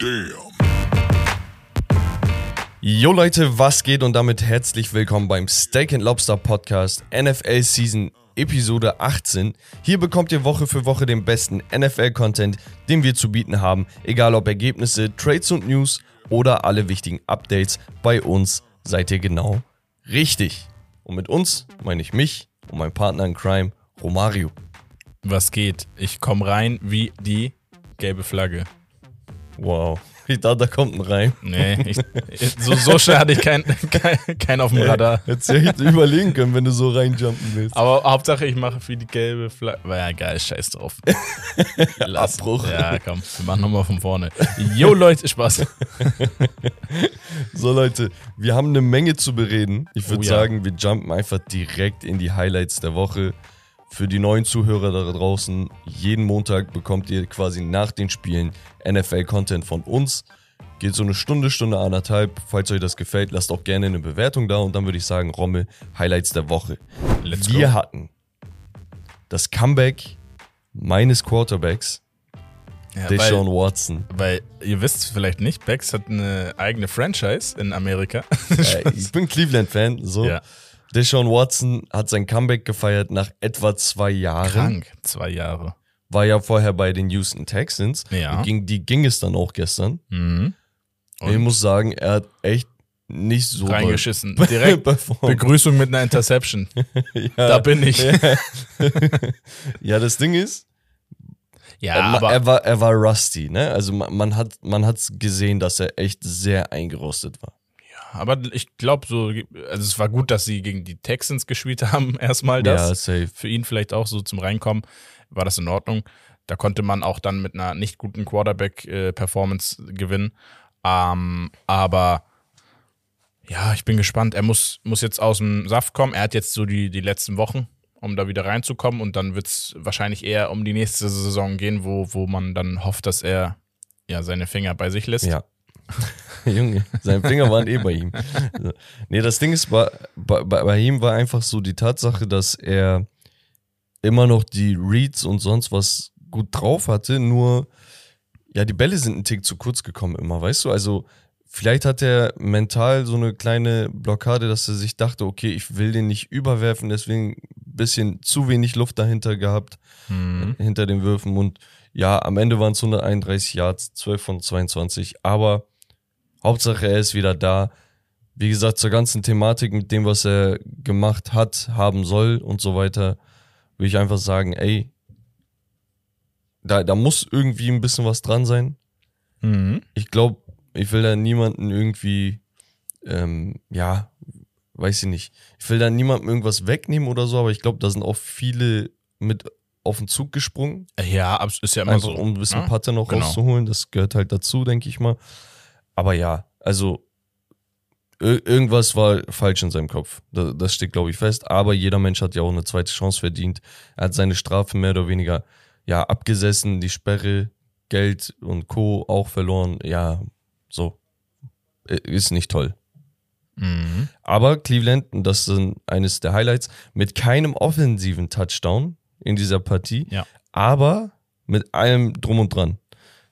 Damn. Jo Leute, was geht und damit herzlich willkommen beim Steak and Lobster Podcast NFL Season Episode 18. Hier bekommt ihr Woche für Woche den besten NFL-Content, den wir zu bieten haben, egal ob Ergebnisse, Trades und News oder alle wichtigen Updates. Bei uns seid ihr genau richtig. Und mit uns meine ich mich und meinen Partner in Crime, Romario. Was geht? Ich komme rein wie die gelbe Flagge. Wow. Ich dachte, da kommt ein Reim. Nee, ich, so, so schnell hatte ich keinen kein, kein auf dem Radar. Hättest du echt überlegen können, wenn du so reinjumpen willst. Aber Hauptsache, ich mache wie die gelbe Flagge. War ja geil, scheiß drauf. Lass. Abbruch. Ja, komm, wir machen nochmal von vorne. Jo, Leute, Spaß. So Leute, wir haben eine Menge zu bereden. Ich würde Oh ja. sagen, wir jumpen einfach direkt in die Highlights der Woche. Für die neuen Zuhörer da draußen, jeden Montag bekommt ihr quasi nach den Spielen NFL-Content von uns. Geht so eine Stunde, Stunde anderthalb. Falls euch das gefällt, lasst auch gerne eine Bewertung da und dann würde ich sagen, Rommel, Highlights der Woche. Let's wir go. hatten das Comeback meines Quarterbacks, Ja, Deshaun weil, Watson. weil ihr wisst vielleicht nicht, Bex hat eine eigene Franchise in Amerika. Äh, ich bin Cleveland-Fan, so. ja, Deshaun Watson hat sein Comeback gefeiert nach etwa zwei Jahren. krank. Zwei Jahre. War ja vorher bei den Houston Texans. Ja. Und Gegen die ging es dann auch gestern. Mhm. ich muss sagen, er hat echt nicht so Reingeschissen. Direkt. Begrüßung mit einer Interception. ja. Da bin ich. ja, das Ding ist, Ja, er, aber er, war, er war rusty, ne? Also man, man hat man hat's gesehen, dass er echt sehr eingerostet war. Aber ich glaube so, also es war gut, dass sie gegen die Texans gespielt haben, erstmal das. Ja, safe. Für ihn vielleicht auch so zum Reinkommen, war das in Ordnung. Da konnte man auch dann mit einer nicht guten Quarterback-Performance gewinnen. Ähm, aber ja, ich bin gespannt. Er muss, muss jetzt aus dem Saft kommen. Er hat jetzt so die, die letzten Wochen, um da wieder reinzukommen. Und dann wird es wahrscheinlich eher um die nächste Saison gehen, wo, wo man dann hofft, dass er ja seine Finger bei sich lässt. Ja. Junge, seine Finger waren eh bei ihm. Nee, das Ding ist, bei, bei, bei ihm war einfach so die Tatsache, dass er immer noch die Reads und sonst was gut drauf hatte, nur ja, die Bälle sind einen Tick zu kurz gekommen immer, weißt du? Also vielleicht hat er mental so eine kleine Blockade, dass er sich dachte, okay, ich will den nicht überwerfen, deswegen ein bisschen zu wenig Luft dahinter gehabt Mhm. hinter den Würfen und ja, am Ende waren es 131 Yards, 12 von 22, aber Hauptsache er ist wieder da. Wie gesagt, zur ganzen Thematik mit dem, was er gemacht hat, haben soll und so weiter, würde ich einfach sagen, ey, da, da muss irgendwie ein bisschen was dran sein. Mhm. Ich glaube, ich will da niemanden irgendwie, ähm, ja, weiß ich nicht. Ich will da niemandem irgendwas wegnehmen oder so, aber ich glaube, da sind auch viele mit auf den Zug gesprungen. Ja, ist ja immer Einfach so. um ein bisschen ne? Patte noch Genau. rauszuholen. Das gehört halt dazu, denke ich mal. Aber ja, also ir irgendwas war falsch in seinem Kopf. Das, steht, glaube ich, fest. Aber jeder Mensch hat ja auch eine zweite Chance verdient. Er hat seine Strafe mehr oder weniger ja abgesessen, die Sperre, Geld und Co. auch verloren. Ja, so. Ist nicht toll. Mhm. Aber Cleveland, das sind eines der Highlights, mit keinem offensiven Touchdown in dieser Partie, Ja. aber mit allem drum und dran.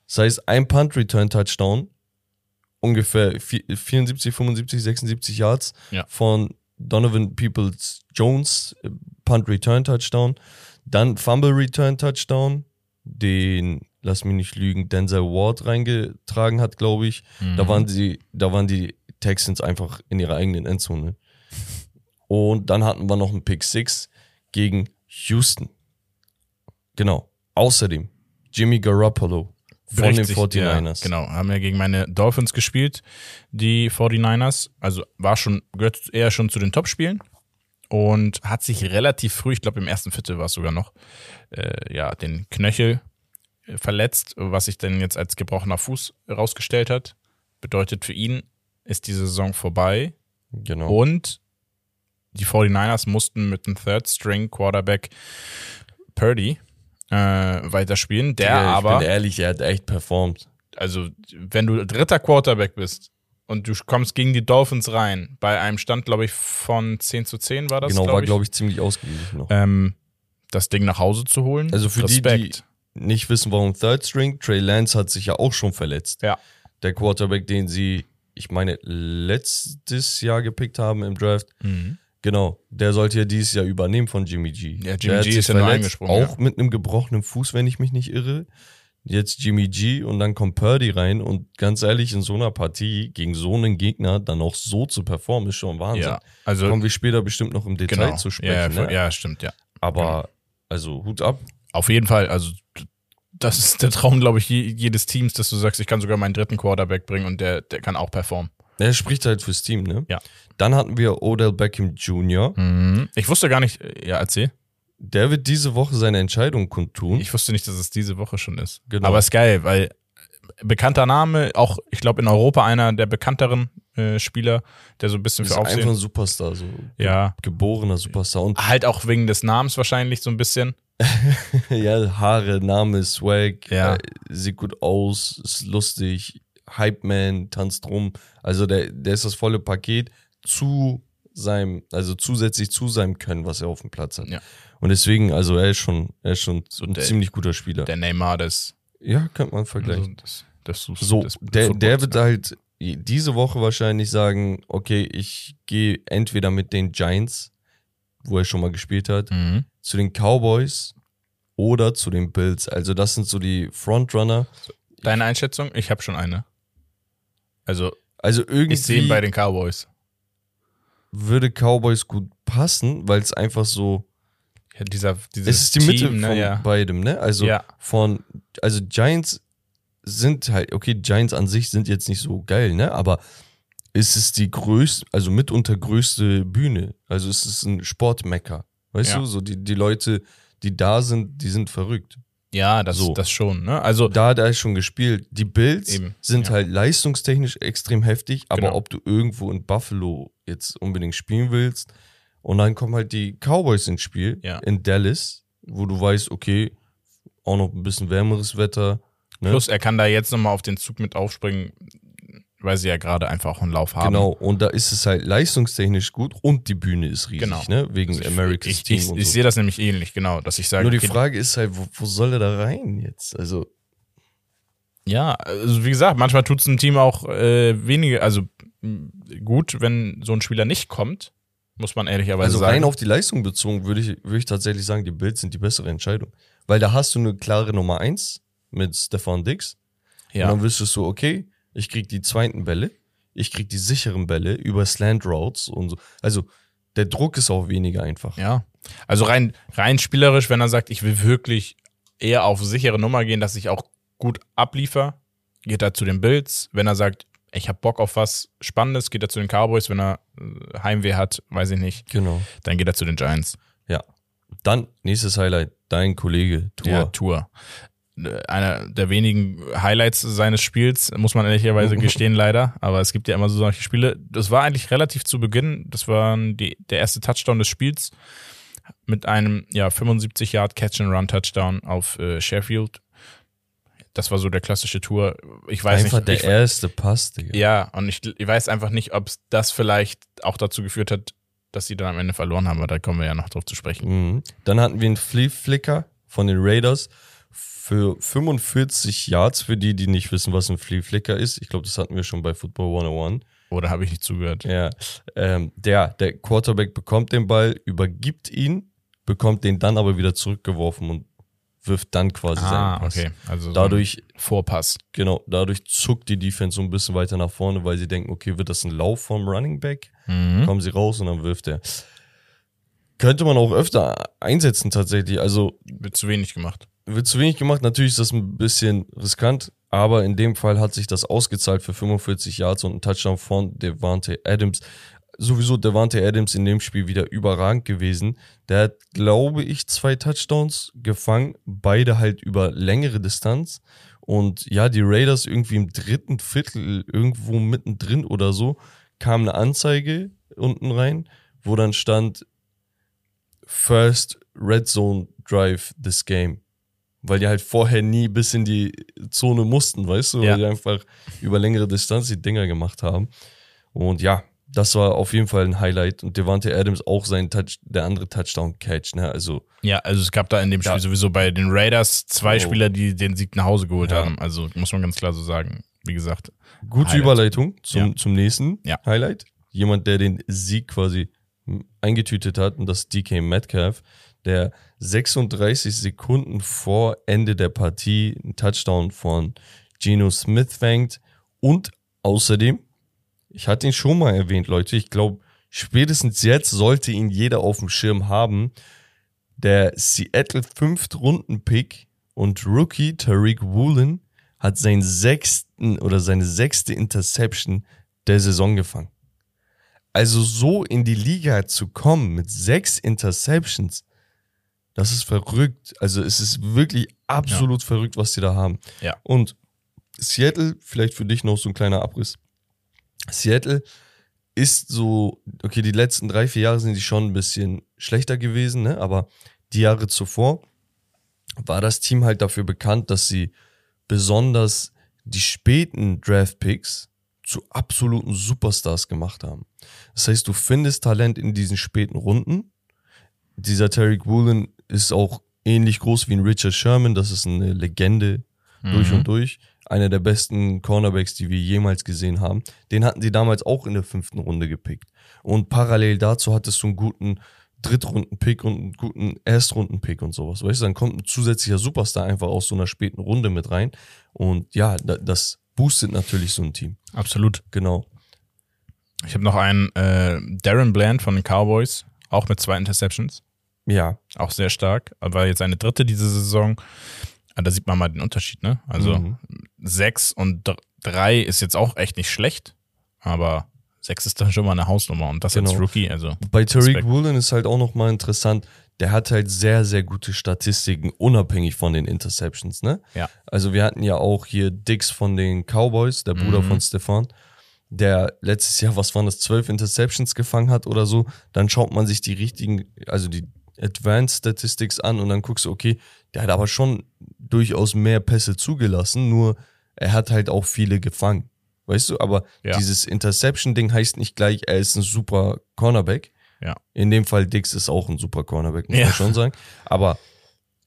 Das heißt, ein Punt-Return-Touchdown, ungefähr vi- 74, 75, 76 Yards Ja. von Donovan Peoples-Jones, äh, Punt-Return-Touchdown, dann Fumble-Return-Touchdown, den, lass mich nicht lügen, Denzel Ward reingetragen hat, glaube ich. Da waren die, da waren die Texans einfach in ihrer eigenen Endzone. Und dann hatten wir noch einen Pick Six gegen Houston. Genau. Außerdem Jimmy Garoppolo von den Richtig, 49ers. Ja, genau, haben ja gegen meine Dolphins gespielt, die 49ers. Also war schon, gehört eher schon zu den Top-Spielen und hat sich relativ früh, ich glaube im ersten Viertel war es sogar noch, äh, ja, den Knöchel äh, verletzt, was sich dann jetzt als gebrochener Fuß rausgestellt hat. Bedeutet für ihn ist die Saison vorbei Genau. und die 49ers mussten mit dem Third-String-Quarterback Purdy äh, weiterspielen, der Ja, ich aber bin ehrlich, er hat echt performt. also wenn du dritter Quarterback bist und du kommst gegen die Dolphins rein, bei einem Stand, glaube ich, von 10 zu 10 war das, genau, glaub war, ich, glaube ich, ziemlich ausgeglichen. Ähm, das Ding nach Hause zu holen. Also für die, Respekt. die nicht wissen, warum Third String, Trey Lance hat sich ja auch schon verletzt. Ja. der Quarterback, den sie, ich meine, letztes Jahr gepickt haben im Draft. Mhm. Genau, der sollte ja dieses Jahr übernehmen von Jimmy G. Ja, Jimmy der G ist ja nur eingesprungen, Auch mit einem gebrochenen Fuß, wenn ich mich nicht irre. Jetzt Jimmy G und dann kommt Purdy rein und ganz ehrlich, in so einer Partie gegen so einen Gegner dann auch so zu performen, ist schon Wahnsinn. Ja, also Kommen wir später bestimmt noch im Detail genau. zu sprechen. ja, ne? ja, stimmt, ja. Aber, also Hut ab. Auf jeden Fall, also das ist der Traum, glaube ich, je- jedes Teams, dass du sagst, ich kann sogar meinen dritten Quarterback bringen und der, der kann auch performen. Er spricht halt fürs Team, ne? Ja. Dann hatten wir Odell Beckham Jr. Ich wusste gar nicht, ja, erzähl. Der wird diese Woche seine Entscheidung kundtun. Ich wusste nicht, dass es diese Woche schon ist. Genau. Aber ist geil, weil bekannter Name, auch ich glaube in Europa einer der bekannteren äh, Spieler, der so ein bisschen ist für einfach ein Aufsehen. Superstar, so Ja, geborener Superstar. Und halt auch wegen des Namens wahrscheinlich so ein bisschen. ja, Haare, Name, Swag, Ja. äh, sieht gut aus, ist lustig, Hype Man, tanzt rum. Also der, der ist das volle Paket zu seinem, also zusätzlich zu seinem Können, was er auf dem Platz hat. Ja. Und deswegen, also er ist schon, er ist schon ein der- ziemlich guter Spieler. Der Neymar des, ja, könnte man vergleichen. also des, des, So, des der, der wird halt diese Woche wahrscheinlich sagen, okay, ich gehe entweder mit den Giants, wo er schon mal gespielt hat, Mhm. zu den Cowboys oder zu den Bills. Also das sind so die Frontrunner. Deine Einschätzung? Ich habe schon eine. Also Also irgendwie ich sehe ihn bei den Cowboys. würde Cowboys gut passen, weil es einfach so, Ja, dieser, dieses es ist die Mitte Team, von ne, ja. beidem, ne? Also Ja. von, also Giants sind halt, okay, Giants an sich sind jetzt nicht so geil, ne? Aber es ist die größte, also mitunter größte Bühne. Also es ist ein Sportmecker. Weißt Ja. du, so die, die Leute, die da sind, die sind verrückt. Ja, das, So. das schon. Ne? Also Da hat er schon gespielt. Die Bills Eben, sind ja. halt leistungstechnisch extrem heftig, aber Genau. ob du irgendwo in Buffalo jetzt unbedingt spielen willst und dann kommen halt die Cowboys ins Spiel Ja. in Dallas, wo du weißt, okay, auch noch ein bisschen wärmeres Wetter. Ne? plus, er kann da jetzt nochmal auf den Zug mit aufspringen, weil sie ja gerade einfach auch einen Lauf haben. Genau, und da ist es halt leistungstechnisch gut und die Bühne ist riesig, Genau. ne? Wegen Also ich, America's ich, Team ich, und ich so. sehe das nämlich ähnlich, genau, dass ich sage, Nur die okay, Frage ist halt, wo, wo soll er da rein jetzt? Also, ja, also wie gesagt, manchmal tut es einem Team auch äh, weniger, also gut, wenn so ein Spieler nicht kommt, muss man ehrlicherweise also sagen. rein auf die Leistung bezogen würde ich, würde ich tatsächlich sagen, die Bills sind die bessere Entscheidung. Weil da hast du eine klare Nummer eins mit Stefan Dix. Und ja, dann wüsstest du, okay, ich krieg die zweiten Bälle, ich krieg die sicheren Bälle über Slant Routes und so. Also der Druck ist auch weniger einfach. ja. Also rein, rein spielerisch, wenn er sagt, ich will wirklich eher auf sichere Nummer gehen, dass ich auch gut abliefer, geht er zu den Bills. Wenn er sagt, ich habe Bock auf was Spannendes, geht er zu den Cowboys. Wenn er äh, Heimweh hat, weiß ich nicht, Genau. dann geht er zu den Giants. Ja. Dann, nächstes Highlight, dein Kollege, Tour. Ja, Tour. Einer der wenigen Highlights seines Spiels, muss man ehrlicherweise gestehen, leider. Aber es gibt ja immer so solche Spiele. Das war eigentlich relativ zu Beginn. Das war die, der erste Touchdown des Spiels mit einem ja, 75 Yard Catch-and-Run-Touchdown auf äh, Sheffield. Das war so der klassische Tour. Ich weiß Einfach nicht. der ich, erste Pass, Digga. ja, und ich, ich weiß einfach nicht, ob das vielleicht auch dazu geführt hat, dass sie dann am Ende verloren haben, aber da kommen wir ja noch drauf zu sprechen. Mhm. Dann hatten wir einen Flea Flicker von den Raiders für 45 Yards, für die, die nicht wissen, was ein Flea Flicker ist. Ich glaube, das hatten wir schon bei Football 101. Oder habe ich nicht zugehört? Ja, ähm, der, der Quarterback bekommt den Ball, übergibt ihn, bekommt den dann aber wieder zurückgeworfen und wirft dann quasi Ah, seinen Pass. okay. Also Dadurch, so Vorpass. genau, dadurch zuckt die Defense so ein bisschen weiter nach vorne, weil sie denken, okay, wird das ein Lauf vom Running Back? Mhm. Kommen sie raus und dann wirft er. Könnte man auch öfter einsetzen tatsächlich. Also Wird zu wenig gemacht. Wird zu wenig gemacht. Natürlich ist das ein bisschen riskant, aber in dem Fall hat sich das ausgezahlt für 45 Yards und ein Touchdown von Devante Adams. Sowieso Devante Adams in dem Spiel wieder überragend gewesen. Der hat, glaube ich, zwei Touchdowns gefangen, beide halt über längere Distanz. Und ja, die Raiders irgendwie im dritten Viertel, irgendwo mittendrin oder so, kam eine Anzeige unten rein, wo dann stand First Red Zone Drive this game. Weil die halt vorher nie bis in die Zone mussten, weißt du? Ja. Weil die einfach über längere Distanz die Dinger gemacht haben. Und ja, das war auf jeden Fall ein Highlight. Und Devante Adams auch sein Touch, der andere Touchdown-Catch, ne? Also, Ja, also es gab da in dem Spiel Ja. sowieso bei den Raiders zwei Oh. Spieler, die den Sieg nach Hause geholt Ja. haben. Also muss man ganz klar so sagen. wie gesagt. Gute Highlight. Überleitung zum, Ja. zum nächsten Ja. Highlight. Jemand, der den Sieg quasi eingetütet hat, und das DK Metcalf, der 36 Sekunden vor Ende der Partie einen Touchdown von Geno Smith fängt. Und außerdem, ich hatte ihn schon mal erwähnt, Leute, ich glaube, spätestens jetzt sollte ihn jeder auf dem Schirm haben. Der Seattle Fünft-Runden-Pick und Rookie Tariq Woolen hat seinen sechsten oder seine sechste Interception der Saison gefangen. Also so in die Liga zu kommen mit sechs Interceptions, das ist verrückt. Also es ist wirklich absolut verrückt, was die da haben. Ja. Und Seattle, vielleicht für dich noch so ein kleiner Abriss. Seattle ist so, okay, die letzten drei, vier Jahre sind die schon ein bisschen schlechter gewesen, ne? aber die Jahre zuvor war das Team halt dafür bekannt, dass sie besonders die späten Draft-Picks zu absoluten Superstars gemacht haben. Das heißt, du findest Talent in diesen späten Runden. Dieser Tarek Woolen ist auch ähnlich groß wie ein Richard Sherman. Das ist eine Legende durch und durch. Einer der besten Cornerbacks, die wir jemals gesehen haben. Den hatten sie damals auch in der fünften Runde gepickt. Und parallel dazu hattest du einen guten Drittrunden-Pick und einen guten Erstrunden-Pick und sowas. Weißt du, dann kommt ein zusätzlicher Superstar einfach aus so einer späten Runde mit rein. Und ja, da- das boostet natürlich so ein Team. Absolut. Genau. Ich habe noch einen äh, Darren Bland von den Cowboys, auch mit zwei Interceptions. Ja, Auch sehr stark. Aber jetzt eine dritte diese Saison. Ah, Da sieht man mal den Unterschied, ne? Also Mhm. sechs und dr- drei ist jetzt auch echt nicht schlecht, aber sechs ist dann schon mal eine Hausnummer und das Genau. Rookie, also Bei Tariq. Woolen ist halt auch nochmal interessant, der hat halt sehr, sehr gute Statistiken, unabhängig von den Interceptions, ne? Ja. Also wir hatten ja auch hier Dix von den Cowboys, der Bruder Mhm. von Stefan, der letztes Jahr, was waren das, zwölf Interceptions gefangen hat oder so. Dann schaut man sich die richtigen, also die Advanced Statistics an und dann guckst du, okay, der hat aber schon durchaus mehr Pässe zugelassen, nur er hat halt auch viele gefangen. Weißt du, aber Ja. dieses Interception-Ding heißt nicht gleich, er ist ein super Cornerback. Ja. In dem Fall Dix ist auch ein super Cornerback, muss Ja. man schon sagen. Aber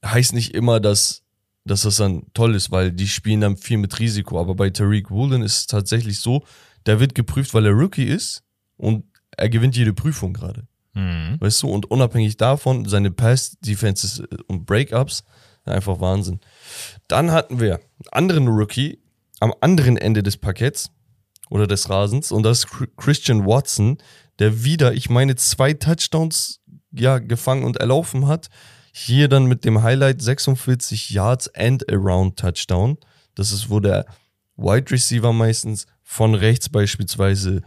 heißt nicht immer, dass, dass das dann toll ist, weil die spielen dann viel mit Risiko. Aber bei Tariq Woolen ist es tatsächlich so, der wird geprüft, weil er Rookie ist und er gewinnt jede Prüfung gerade. Mhm. Weißt du, und unabhängig davon, seine Pass-Defenses und Breakups, einfach Wahnsinn. Dann hatten wir einen anderen Rookie am anderen Ende des Parketts oder des Rasens und das ist Chri- Christian Watson, der wieder, ich meine, zwei Touchdowns ja, gefangen und erlaufen hat. Hier dann mit dem Highlight 46 Yards and Around Touchdown. Das ist, wo der Wide Receiver meistens von rechts beispielsweise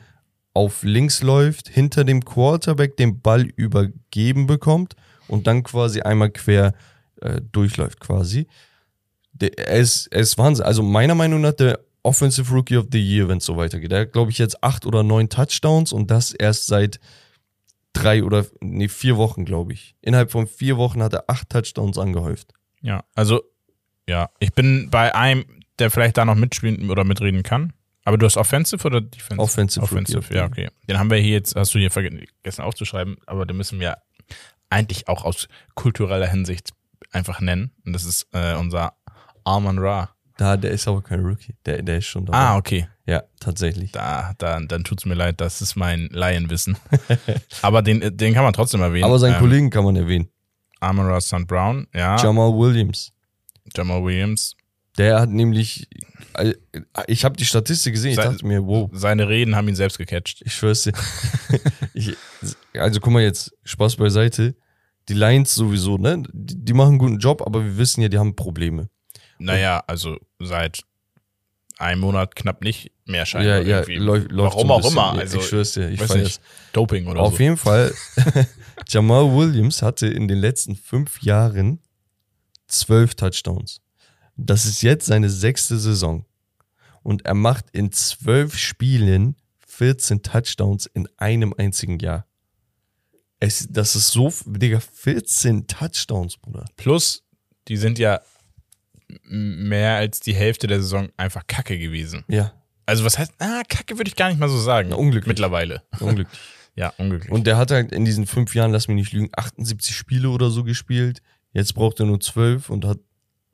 auf links läuft, hinter dem Quarterback den Ball übergeben bekommt und dann quasi einmal quer äh, durchläuft quasi. Der, er, ist, ist Wahnsinn. Also meiner Meinung nach der Offensive Rookie of the Year, wenn es so weitergeht. Er hat, glaube ich, jetzt acht oder neun Touchdowns und das erst seit drei oder nee, vier Wochen, glaube ich. Innerhalb von vier Wochen hat er acht Touchdowns angehäuft. Ja, also ja, ich bin bei einem, der vielleicht da noch mitspielen oder mitreden kann. Aber du hast Offensive oder Defensive? Offensive Offensive, ja, okay. Den haben wir hier jetzt, hast du hier vergessen aufzuschreiben, aber den müssen wir eigentlich auch aus kultureller Hinsicht einfach nennen. Und das ist äh, unser Arman Ra. Da, der ist aber kein Rookie. Der, der ist schon da. Ah, okay. Ja, tatsächlich. Da, da, dann tut's mir leid, das ist mein Laienwissen. aber den, den kann man trotzdem erwähnen. Aber seinen ähm, Kollegen kann man erwähnen. Amon Ra St. Brown, ja. Jamal Williams. Jamal Williams. Der hat nämlich, äh, ich habe die Statistik gesehen, ich Sein- dachte mir, wow, Seine Reden haben ihn selbst gecatcht. ich schwör's dir. ich, also guck mal jetzt, Spaß beiseite. Die Lions sowieso, ne? Die, die machen einen guten Job, aber wir wissen ja, die haben Probleme. Naja, also seit einem Monat knapp nicht mehr Ja, scheinbar. ja, irgendwie. läuft, Warum so auch bisschen. immer. Ja, Also, ich schwör's dir, ich weiß nicht, Doping oder Auf so. jeden Fall, Jamal Williams hatte in den letzten fünf Jahren zwölf Touchdowns. Das ist jetzt seine sechste Saison. Und er macht in zwölf Spielen 14 Touchdowns in einem einzigen Jahr. Es, das ist so, Digga, 14 Touchdowns, Bruder. Plus, die sind ja mehr als die Hälfte der Saison einfach kacke gewesen. Ja, Also was heißt, ah, kacke würde ich gar nicht mal so sagen. Na, unglücklich. Mittlerweile. unglücklich. Ja, unglücklich. Und der hat halt in diesen fünf Jahren, lass mich nicht lügen, 78 Spiele oder so gespielt. Jetzt braucht er nur 12 und hat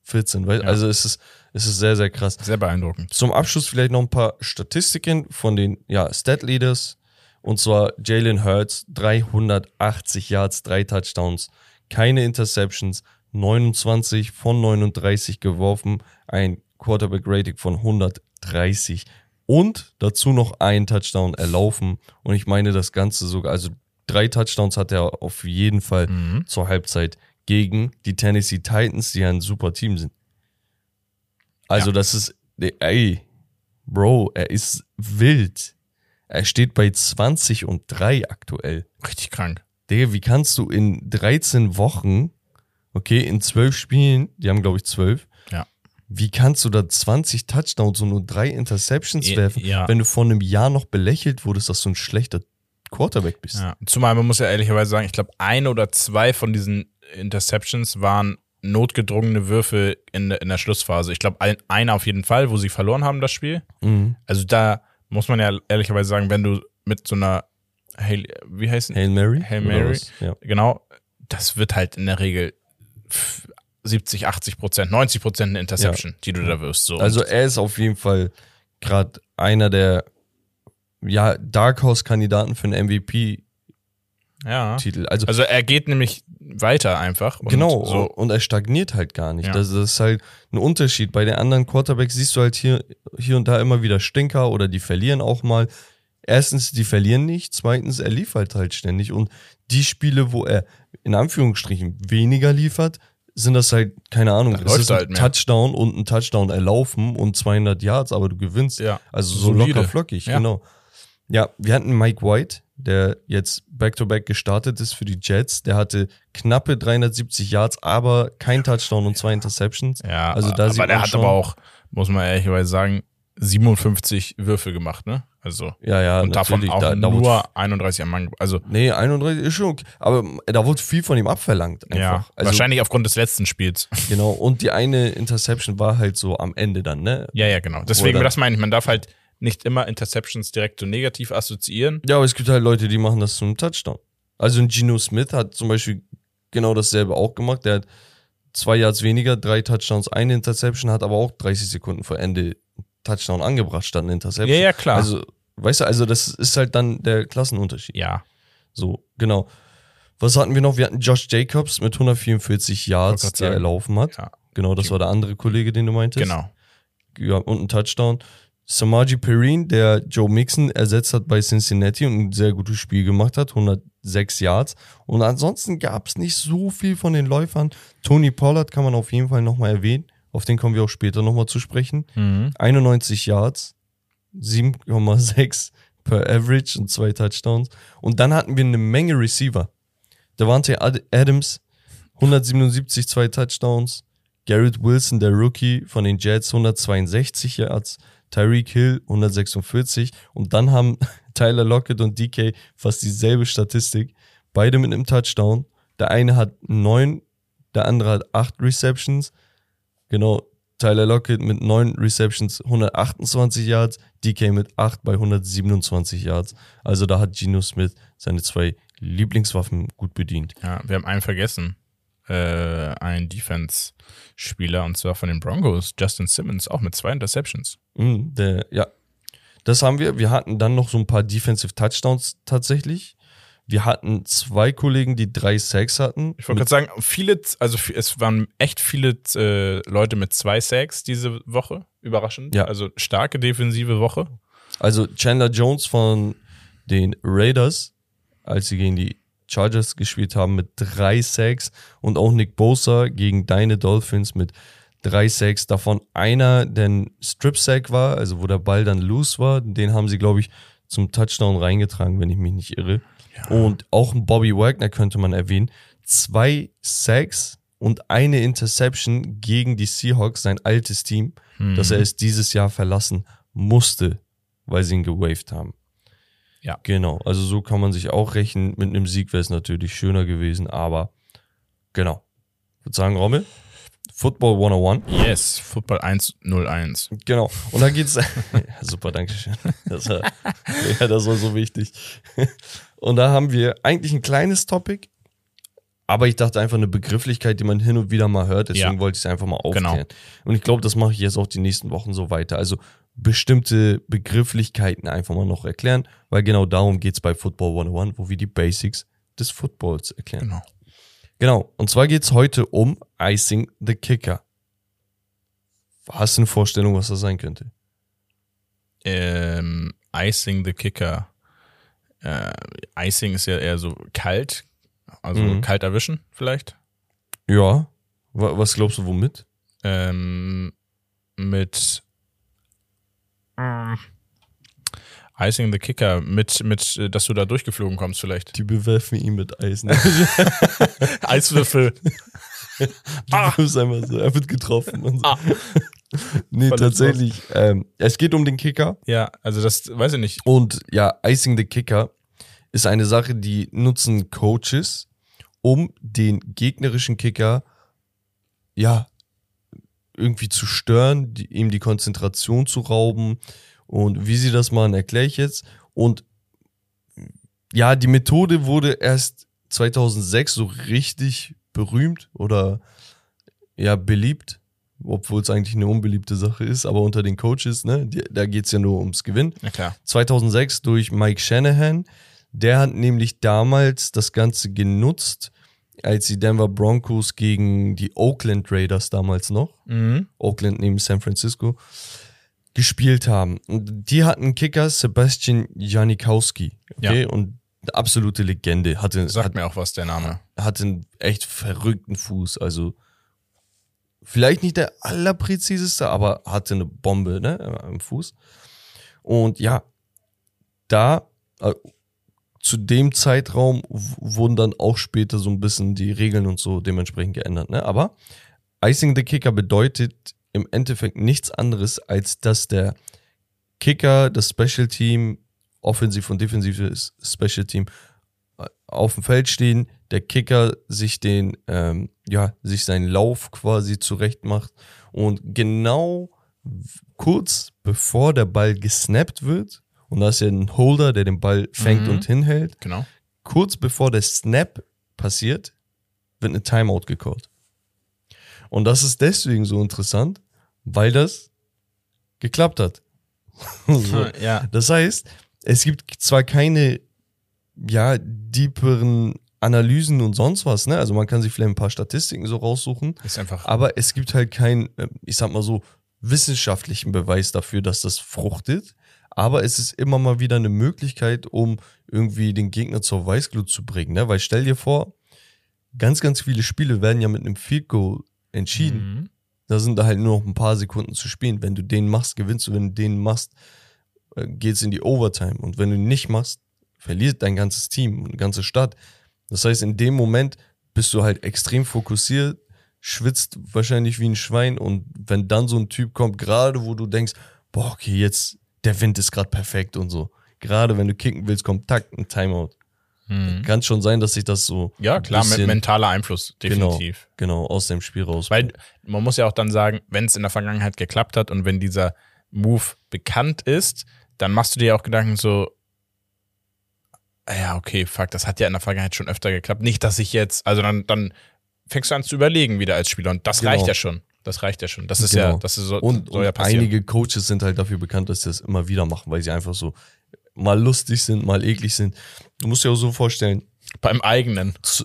14. Weil, Ja. Also es ist, es ist sehr, sehr krass. Sehr beeindruckend. Zum Abschluss vielleicht noch ein paar Statistiken von den ja, Stat Leaders. Und zwar Jalen Hurts, 380 Yards, drei Touchdowns, keine Interceptions, 29 von 39 geworfen, ein Quarterback Rating von 130 und dazu noch ein Touchdown erlaufen. Und ich meine das Ganze sogar, also drei Touchdowns hat er auf jeden Fall Mhm. zur Halbzeit gegen die Tennessee Titans, die ja ein super Team sind. Also Ja. das ist, ey, Bro, er ist wild. Er steht bei 20 und 3 aktuell. Richtig krank. Digga, wie kannst du in 13 Wochen, okay, in 12 Spielen, die haben glaube ich 12, Ja. wie kannst du da 20 Touchdowns und nur drei Interceptions Ja, werfen, ja. wenn du vor einem Jahr noch belächelt wurdest, dass du ein schlechter Quarterback bist? Ja. Zumal man muss ja ehrlicherweise sagen, ich glaube, ein oder zwei von diesen Interceptions waren notgedrungene Würfe in, in der Schlussphase. Ich glaube, ein, einer auf jeden Fall, wo sie verloren haben, das Spiel. Mhm. Also da muss man ja ehrlicherweise sagen, wenn du mit so einer, Hail, wie heißt Hail Mary? Hail Mary. Ja. genau, das wird halt in der Regel f- 70, 80 Prozent, 90 Prozent eine Interception, die du da wirst. So. Also er ist auf jeden Fall gerade einer der ja, Dark Horse Kandidaten für einen MVP-Titel. Ja. Also, Also er geht nämlich weiter einfach. Und genau, So, und er stagniert halt gar nicht. Ja. Das, das ist halt ein Unterschied. Bei den anderen Quarterbacks siehst du halt hier, hier und da immer wieder Stinker oder die verlieren auch mal. Erstens, die verlieren nicht. Zweitens, er liefert halt ständig. Und die Spiele, wo er in Anführungsstrichen weniger liefert, sind das halt, keine Ahnung, Da es läuft ist ein halt mehr. Touchdown und ein Touchdown erlaufen und 200 Yards, aber du gewinnst. ja. Also so Solide. locker flockig, Ja. genau. Ja, wir hatten Mike White, der jetzt back-to-back gestartet ist für die Jets. Der hatte knappe 370 Yards, aber kein Touchdown und zwei Interceptions. Ja, Also da aber der hat aber auch, muss man ehrlicherweise sagen, 57 Würfe gemacht, ne? Also Ja, ja, und davon auch da, da nur 31 am Mann. Also nee, 31 ist schon okay. Aber da wurde viel von ihm abverlangt einfach. ja, also, wahrscheinlich aufgrund des letzten Spiels. Genau. Und die eine Interception war halt so am Ende dann, ne? Ja, ja, genau. Deswegen, das meine ich, man darf halt nicht immer Interceptions direkt so negativ assoziieren. Ja, aber es gibt halt Leute, die machen das zum Touchdown. Also ein Geno Smith hat zum Beispiel genau dasselbe auch gemacht. Der hat zwei Yards weniger, drei Touchdowns, eine Interception, hat aber auch 30 Sekunden vor Ende Touchdown angebracht, statt eine Interception. Ja, ja, klar. Also, weißt du, also das ist halt dann der Klassenunterschied. ja, So, genau. Was hatten wir noch? Wir hatten Josh Jacobs mit 144 Yards, der erlaufen hat. Ja. Genau, das war der andere Kollege, den du meintest genau. ja, und ein Touchdown. Samaji Perrine, der Joe Mixon ersetzt hat bei Cincinnati und ein sehr gutes Spiel gemacht hat, 106 Yards. Und ansonsten gab es nicht so viel von den Läufern. Tony Pollard kann man auf jeden Fall nochmal erwähnen. Auf den kommen wir auch später nochmal zu sprechen. Mhm. 91 Yards, 7,6 per Average und zwei Touchdowns. Und dann hatten wir eine Menge Receiver. Davante Ad- Adams, 177, zwei Touchdowns. Garrett Wilson, der Rookie von den Jets, 162 Yards. Tyreek Hill, 146. Und dann haben Tyler Lockett und DK fast dieselbe Statistik. Beide mit einem Touchdown. Der eine hat neun, der andere hat acht Receptions. Genau, Tyler Lockett mit 9 Receptions, 128 Yards, DK mit 8 bei 127 Yards. Also da hat Geno Smith seine zwei Lieblingswaffen gut bedient. Ja, wir haben einen vergessen. Äh, einen Defense-Spieler und zwar von den Broncos, Justin Simmons, auch mit zwei Interceptions. Mhm, der, ja, das haben wir. Wir hatten dann noch so ein paar Defensive Touchdowns tatsächlich. Wir hatten zwei Kollegen, die drei Sacks hatten. Ich wollte gerade sagen, viele, also es waren echt viele äh, Leute mit zwei Sacks diese Woche, überraschend. Ja. Also starke defensive Woche. Also Chandler Jones von den Raiders, als sie gegen die Chargers gespielt haben, mit drei Sacks und auch Nick Bosa gegen deine Dolphins mit drei Sacks. Davon einer, der ein Strip-Sack war, also wo der Ball dann loose war. Den haben sie, glaube ich, zum Touchdown reingetragen, wenn ich mich nicht irre. Und auch ein Bobby Wagner könnte man erwähnen. Zwei Sacks und eine Interception gegen die Seahawks, sein altes Team, dass er es dieses Jahr verlassen musste, weil sie ihn gewaved haben. Ja. Genau, also so kann man sich auch rechnen. Mit einem Sieg wäre es natürlich schöner gewesen, aber genau. Ich würde sagen, Rommel, Football 101. Yes, Football 101. Genau. Und da geht's. ja, super, danke schön. Das war, ja, das war so wichtig. Und da haben wir eigentlich ein kleines Topic, aber ich dachte einfach eine Begrifflichkeit, die man hin und wieder mal hört, deswegen Ja. wollte ich es einfach mal Genau. aufklären. Und ich glaube, das mache ich jetzt auch die nächsten Wochen so weiter. Also bestimmte Begrifflichkeiten einfach mal noch erklären, weil genau darum geht's bei Football 101, wo wir die Basics des Footballs erklären. Genau. Genau. Und zwar geht's heute um Icing the Kicker. Hast du eine Vorstellung, was das sein könnte? Ähm, Icing the Kicker. Äh, Icing ist ja eher so kalt. Also Mhm. kalt erwischen vielleicht. Ja. Wa- Was glaubst du, womit? Ähm, mit ähm, Icing the Kicker. Mit, mit, äh, dass du da durchgeflogen kommst vielleicht. Die bewerfen ihn mit Eisen. Eiswürfel. Du bist einfach so, er wird getroffen und so. Ah. Nee, Voll tatsächlich. Ähm, es geht um den Kicker. Ja, also das weiß ich nicht. Und ja, Icing the Kicker ist eine Sache, die nutzen Coaches, um den gegnerischen Kicker, ja, irgendwie zu stören, die, ihm die Konzentration zu rauben. Und wie sie das machen, erkläre ich jetzt. Und ja, die Methode wurde erst 2006 so richtig berühmt oder ja, beliebt, obwohl es eigentlich eine unbeliebte Sache ist, aber unter den Coaches, ne, die, da geht's ja nur ums Gewinn. Na klar. 2006 durch Mike Shanahan. Der hat nämlich damals das Ganze genutzt, als die Denver Broncos gegen die Oakland Raiders damals noch, Mhm. Oakland neben San Francisco, gespielt haben. Und die hatten Kicker Sebastian Janikowski, okay, Ja. und eine absolute Legende, hatte, Sagt hat, mir auch was, der Name. hatte einen echt verrückten Fuß, also vielleicht nicht der allerpräziseste, aber hatte eine Bombe ne, am Fuß. Und ja, da äh, zu dem Zeitraum wurden dann auch später so ein bisschen die Regeln und so dementsprechend geändert. Ne? Aber Icing the Kicker bedeutet im Endeffekt nichts anderes, als dass der Kicker, das Special Team, offensiv und defensives Special Team äh, auf dem Feld stehen, der Kicker sich den, ähm, ja, sich seinen Lauf quasi zurecht macht und genau kurz bevor der Ball gesnappt wird, und da ist ja ein Holder, der den Ball fängt Mhm. und hinhält, Genau. kurz bevor der Snap passiert, wird eine Timeout gecallt. Und das ist deswegen so interessant, weil das geklappt hat. so. Ja. Das heißt, es gibt zwar keine, ja, deeperen Analysen und sonst was, ne? Also man kann sich vielleicht ein paar Statistiken so raussuchen, Ist einfach. aber es gibt halt keinen, äh, ich sag mal so, wissenschaftlichen Beweis dafür, dass das fruchtet. Aber es ist immer mal wieder eine Möglichkeit, um irgendwie den Gegner zur Weißglut zu bringen, ne? Weil stell dir vor, ganz, ganz viele Spiele werden ja mit einem Field Goal entschieden. Mhm. Da sind da halt nur noch ein paar Sekunden zu spielen. Wenn du den machst, gewinnst du. Wenn du den machst, äh, geht's in die Overtime. Und wenn du ihn nicht machst, verliert dein ganzes Team, eine ganze Stadt. Das heißt, in dem Moment bist du halt extrem fokussiert, schwitzt wahrscheinlich wie ein Schwein. Und wenn dann so ein Typ kommt, gerade wo du denkst, boah, okay, jetzt, der Wind ist gerade perfekt und so. Gerade wenn du kicken willst, kommt Takt, ein Timeout. Mhm. Kann schon sein, dass sich das so Ja, klar, mit bisschen- mentaler Einfluss, definitiv. genau aus dem Spiel raus. Weil man muss ja auch dann sagen, wenn es in der Vergangenheit geklappt hat und wenn dieser Move bekannt ist, dann machst du dir auch Gedanken so, ja, okay, fuck, das hat ja in der Vergangenheit schon öfter geklappt. Nicht, dass ich jetzt, also dann, dann fängst du an zu überlegen wieder als Spieler und das Genau. reicht ja schon. Das reicht ja schon. Das ist ja, Genau. das ist so, Und, soll ja passieren. einige Coaches sind halt dafür bekannt, dass sie das immer wieder machen, weil sie einfach so mal lustig sind, mal eklig sind. Du musst dir auch so vorstellen, Beim eigenen. so,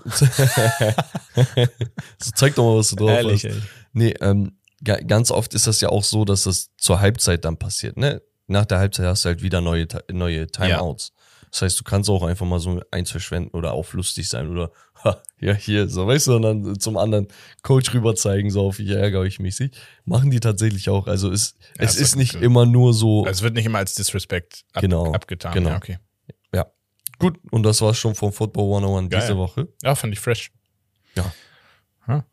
zeig doch mal, was du drauf Ehrlich, hast. ey. Nee, ähm, ga- ganz oft ist das ja auch so, dass das zur Halbzeit dann passiert. Ne? Nach der Halbzeit hast du halt wieder neue, neue Timeouts. Das heißt, du kannst auch einfach mal so eins verschwenden oder auch lustig sein oder ja, hier, so weißt du, dann zum anderen Coach rüber zeigen, so auf ich ärgere ich mäßig. Machen die tatsächlich auch. Also es, Ja, es ist nicht immer nur so. Also es wird nicht immer als Disrespect ab, Genau, abgetan. genau. Ja, okay. ja. Gut, und das war's schon vom Football 101 Geil. diese Woche. Ja, fand ich fresh. Ja. Hm.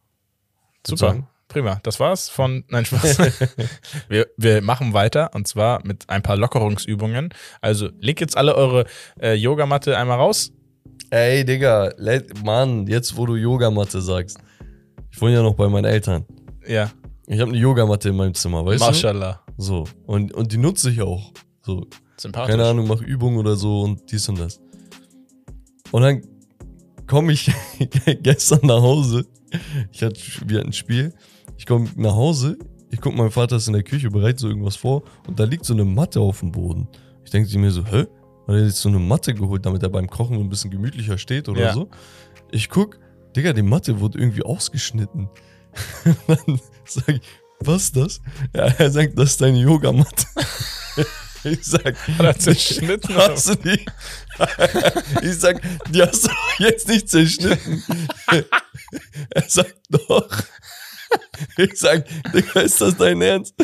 Super. sagen. Prima. Das war's von. Nein, Spaß. wir, wir machen weiter und zwar mit ein paar Lockerungsübungen. Also legt jetzt alle eure äh, Yogamatte einmal raus. Ey, Digga, Mann, jetzt wo du Yogamatte sagst. Ich wohne ja noch bei meinen Eltern. Ja. Ich habe eine Yogamatte in meinem Zimmer, weißt Mashallah. du? So. Und, und die nutze ich auch. So, Sympathisch. keine Ahnung, mach Übungen oder so und dies und das. Und dann komme ich gestern nach Hause. Ich hatte, wir hatten ein Spiel. Ich komme nach Hause. Ich gucke, mein Vater ist in der Küche, bereitet so irgendwas vor. Und da liegt so eine Matte auf dem Boden. Ich denke mir so, hä? Hat er jetzt so eine Matte geholt, damit er beim Kochen ein bisschen gemütlicher steht oder Ja. so? Ich guck, Digga, die Matte wurde irgendwie ausgeschnitten. Dann sag ich, was ist das? Ja, er sagt, das ist deine Yogamatte. Ich sag, Hat er zerschnitten? Hast du die? Ich sag, die hast du jetzt nicht zerschnitten. Er sagt doch. Ich sag, Digga, ist das dein Ernst?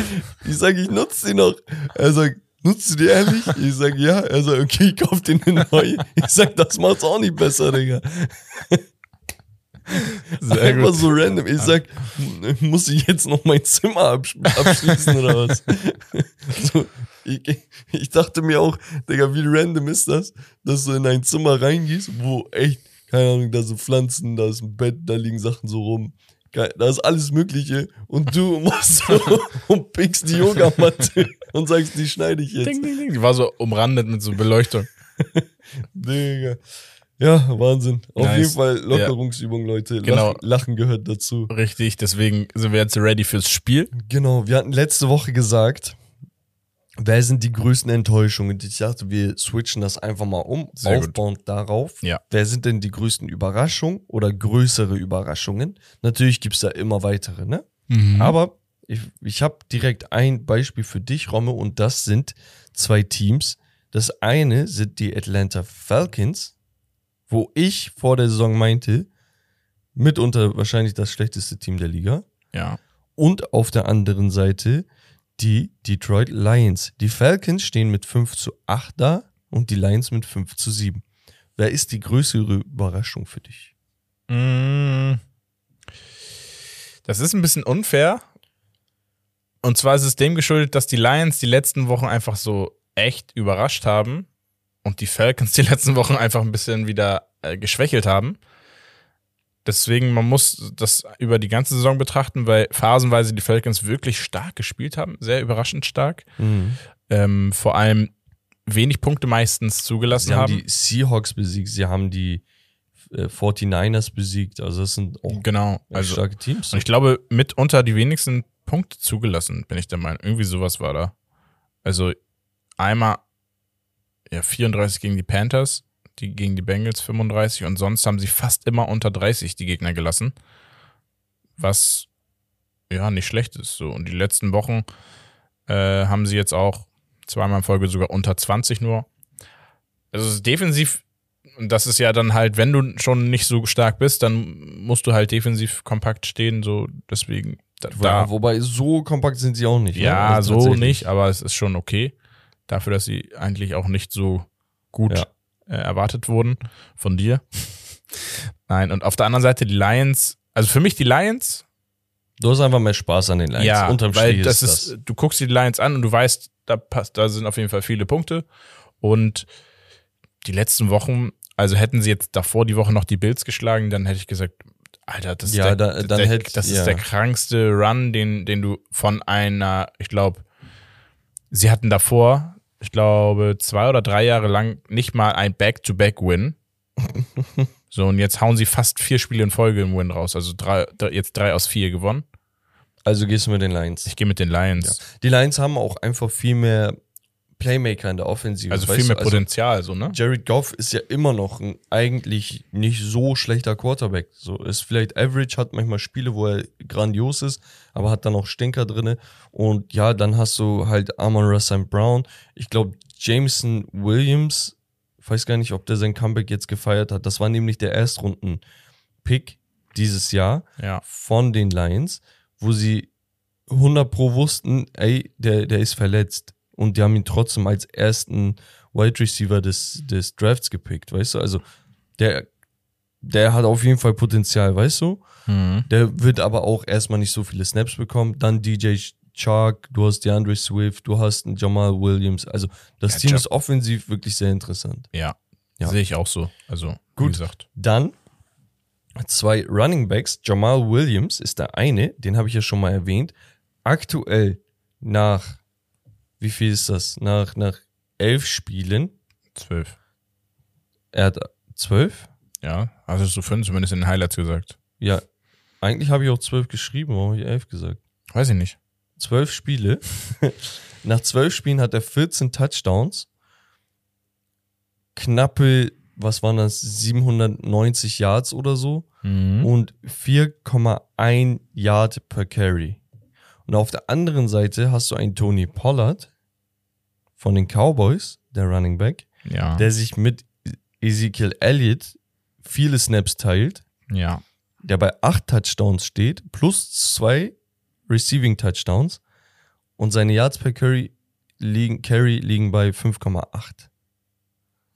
Ich sag, ich nutze die noch. Er sagt, nutzt du die ehrlich? Ich sag, ja. Er sagt, okay, ich kauf dir eine neue. Ich sag, das macht's auch nicht besser, Digga. Sehr Einfach gut. so random. Ich sag, muss ich jetzt noch mein Zimmer absch abschließen oder was? so, ich, ich dachte mir auch, Digga, wie random ist das, dass du in ein Zimmer reingehst, wo echt, keine Ahnung, da sind Pflanzen, da ist ein Bett, da liegen Sachen so rum. Ge- Da ist alles Mögliche und du machst so und pickst die Yogamatte und sagst, die schneide ich jetzt. Ding, ding, ding. Die war so umrandet mit so Beleuchtung. Digga. Ja, Wahnsinn. Auf Nice. jeden Fall Lockerungsübung, Leute. Genau. Lachen, Lachen gehört dazu. Richtig, deswegen sind wir jetzt ready fürs Spiel. Genau, wir hatten letzte Woche gesagt, wer sind die größten Enttäuschungen? Ich dachte, wir switchen das einfach mal um, Sehr gut. aufbauend darauf. Ja. Wer sind denn die größten Überraschungen oder größere Überraschungen? Natürlich gibt's da immer weitere, ne? Mhm. Aber ich, ich habe direkt ein Beispiel für dich, Romme, und das sind zwei Teams. Das eine sind die Atlanta Falcons, wo ich vor der Saison meinte, mitunter wahrscheinlich das schlechteste Team der Liga. Ja. Und auf der anderen Seite die Detroit Lions. Die Falcons stehen mit 5 zu 8 da und die Lions mit 5 zu 7. Wer ist die größere Überraschung für dich? Mm. Das ist ein bisschen unfair. Und zwar ist es dem geschuldet, dass die Lions die letzten Wochen einfach so echt überrascht haben und die Falcons die letzten Wochen einfach ein bisschen wieder äh, geschwächelt haben. Deswegen, man muss das über die ganze Saison betrachten, weil phasenweise die Falcons wirklich stark gespielt haben, sehr überraschend stark. Ähm, vor allem wenig Punkte meistens zugelassen Sie haben haben. die Seahawks besiegt, sie haben die äh, 49ers besiegt. Also das sind auch genau, also starke Teams. Und ich glaube, mitunter die wenigsten Punkte zugelassen, bin ich der Meinung. Irgendwie sowas war da. Also einmal ja, 34 gegen die Panthers, die gegen die Bengals 35 und sonst haben sie fast immer unter 30 die Gegner gelassen. Was ja nicht schlecht ist. So. Und die letzten Wochen äh, haben sie jetzt auch zweimal in Folge sogar unter 20 nur. Also defensiv, und das ist ja dann halt, wenn du schon nicht so stark bist, dann musst du halt defensiv kompakt stehen. So deswegen da, Ja, wobei so kompakt sind sie auch nicht. ne? ja, Also so nicht, aber es ist schon okay. Dafür, dass sie eigentlich auch nicht so gut Ja. Äh, erwartet wurden von dir. Nein, und auf der anderen Seite die Lions, also für mich die Lions, Du hast einfach mehr Spaß an den Lions. ja, Unterm weil Strich das ist ist, du guckst die Lions an und du weißt, da passt, da sind auf jeden Fall viele Punkte. Und die letzten Wochen, also hätten sie jetzt davor die Woche noch die Bills geschlagen, dann hätte ich gesagt, Alter, das ist, Ja, der, da- dann der, hätt- das ja. ist der krankste Run, den, den du von einer, ich glaube, sie hatten davor, ich glaube, zwei oder drei Jahre lang nicht mal ein Back-to-Back-Win. so, und jetzt hauen sie fast vier Spiele in Folge im Win raus. Also drei, jetzt drei aus vier gewonnen. Also gehst du mit den Lions. Ich gehe mit den Lions. Die Lions haben auch einfach viel mehr Playmaker in der Offensive. Also viel mehr du? Also Potenzial, so, ne? Jared Goff ist ja immer noch ein eigentlich nicht so schlechter Quarterback. So ist vielleicht average, hat manchmal Spiele, wo er grandios ist, aber hat dann auch Stinker drinne. Und ja, dann hast du halt Amon Russell Brown. Ich glaube, Jameson Williams, ich weiß gar nicht, ob der sein Comeback jetzt gefeiert hat. Das war nämlich der Erstrunden-Pick dieses Jahr Ja. von den Lions, wo sie 100 pro wussten, ey, der, der ist verletzt. Und die haben ihn trotzdem als ersten Wide Receiver des, des Drafts gepickt, weißt du? Also, der, der hat auf jeden Fall Potenzial, weißt du? Mhm. Der wird aber auch erstmal nicht so viele Snaps bekommen. Dann DJ Chark, du hast DeAndre Swift, du hast einen Jamal Williams. Also, das Ja, Team ist offensiv wirklich sehr interessant. Ja. Ja. Sehe ich auch so. Also, Gut. gesagt. Dann zwei Running Backs. Jamal Williams ist der eine, den habe ich ja schon mal erwähnt. Aktuell nach, wie viel ist das? Nach, nach elf Spielen. Zwölf. Er hat zwölf? Ja, also so fünf zumindest in den Highlights gesagt. Ja, eigentlich habe ich auch zwölf geschrieben, warum habe ich elf gesagt? Weiß ich nicht. Zwölf Spiele. Nach zwölf Spielen hat er 14 Touchdowns, knappe, was waren das, 790 Yards oder so Mhm. und 4,1 Yard per Carry. Und auf der anderen Seite hast du einen Tony Pollard von den Cowboys, der Running Back, Ja. der sich mit Ezekiel Elliott viele Snaps teilt, ja. der bei acht Touchdowns steht, plus zwei Receiving Touchdowns und seine Yards per Carry liegen, Carry liegen bei 5,8.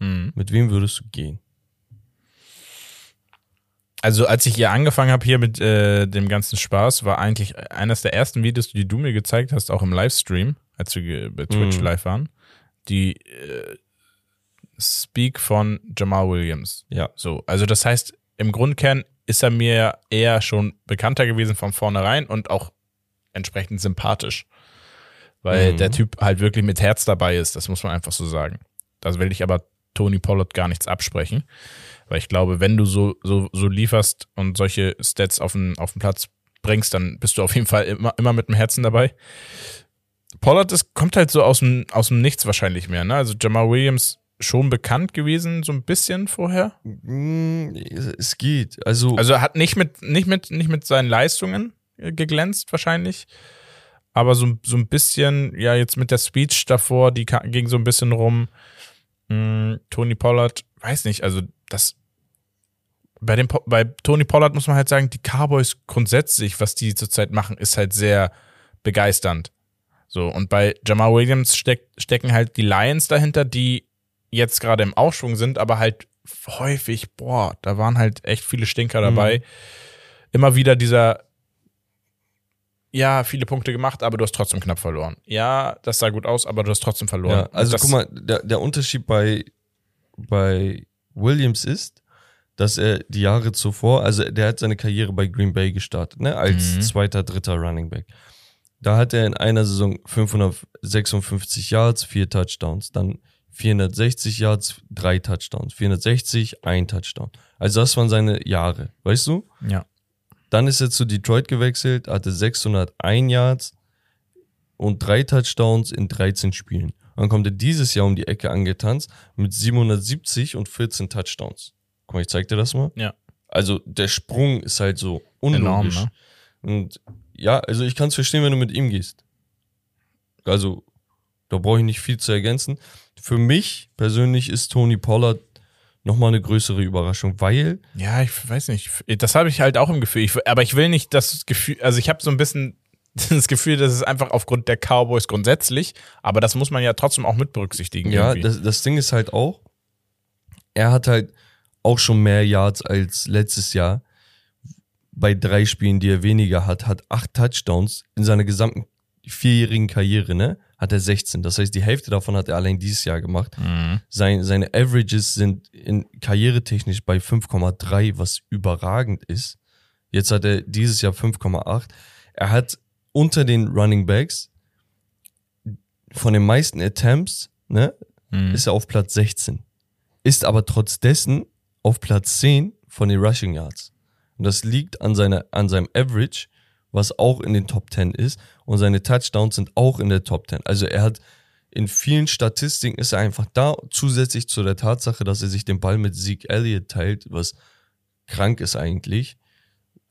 Mhm. Mit wem würdest du gehen? Also als ich hier angefangen habe hier mit äh, dem ganzen Spaß, war eigentlich eines der ersten Videos, die du mir gezeigt hast, auch im Livestream, als wir bei Twitch Mhm. live waren, die äh, Speak von Jamal Williams. Ja. So, also das heißt, im Grundkern ist er mir eher schon bekannter gewesen von vornherein und auch entsprechend sympathisch. Weil Mhm. der Typ halt wirklich mit Herz dabei ist, das muss man einfach so sagen. Da will ich aber Tony Pollard gar nichts absprechen. Weil ich glaube, wenn du so, so, so lieferst und solche Stats auf den, auf den Platz bringst, dann bist du auf jeden Fall immer, immer mit dem Herzen dabei. Pollard ist, kommt halt so aus dem, aus dem Nichts wahrscheinlich mehr. Ne? Also Jamal Williams schon bekannt gewesen, so ein bisschen vorher. Mm, Es geht. Also, Also er hat nicht mit, nicht mit, nicht mit seinen Leistungen äh, geglänzt, wahrscheinlich. Aber so, so ein bisschen, ja, jetzt mit der Speech davor, die ging so ein bisschen rum. Hm, Tony Pollard, weiß nicht, also das. Bei, dem, bei Tony Pollard muss man halt sagen, die Cowboys grundsätzlich, was die zurzeit machen, ist halt sehr begeisternd. So, und bei Jamal Williams steck, stecken halt die Lions dahinter, die jetzt gerade im Aufschwung sind, aber halt häufig, boah, da waren halt echt viele Stinker dabei. Immer wieder dieser, ja, viele Punkte gemacht, aber du hast trotzdem knapp verloren. Ja, das sah gut aus, aber du hast trotzdem verloren. ja, also das, guck mal, der, der Unterschied bei, bei Williams ist, dass er die Jahre zuvor, also der hat seine Karriere bei Green Bay gestartet, ne, als Mhm. zweiter, dritter Running Back. Da hat er in einer Saison 556 Yards, vier Touchdowns, dann 460 Yards, drei Touchdowns, 460, ein Touchdown. Also das waren seine Jahre, weißt du? Ja. Dann ist er zu Detroit gewechselt, hatte 601 Yards und drei Touchdowns in 13 Spielen. Und dann kommt er dieses Jahr um die Ecke angetanzt mit 770 und 14 Touchdowns. Guck mal, ich zeig dir das mal. Ja. Also der Sprung ist halt so Enorm, unlogisch. ne? Und ja, also ich kann es verstehen, wenn du mit ihm gehst. Also, da brauche ich nicht viel zu ergänzen. Für mich persönlich ist Tony Pollard nochmal eine größere Überraschung, weil Ja, ich weiß nicht. Das habe ich halt auch im Gefühl. Ich, aber ich will nicht das Gefühl, also ich habe so ein bisschen das Gefühl, dass es einfach aufgrund der Cowboys grundsätzlich, aber das muss man ja trotzdem auch mit berücksichtigen. Ja, das, das Ding ist halt auch, er hat halt auch schon mehr Yards als letztes Jahr. Bei drei Spielen, die er weniger hat, hat acht Touchdowns in seiner gesamten vierjährigen Karriere, ne? Hat er 16. Das heißt, die Hälfte davon hat er allein dieses Jahr gemacht. Mhm. Sein, seine Averages sind in karrieretechnisch bei 5,3, was überragend ist. Jetzt hat er dieses Jahr 5,8. Er hat unter den Running Backs von den meisten Attempts, ne, Mhm. ist er auf Platz 16. Ist aber trotz dessen auf Platz 10 von den Rushing Yards. Und das liegt an, seiner, an seinem Average, was auch in den Top 10 ist. Und seine Touchdowns sind auch in der Top 10. Also er hat in vielen Statistiken ist er einfach da, zusätzlich zu der Tatsache, dass er sich den Ball mit Zeke Elliott teilt, was krank ist eigentlich.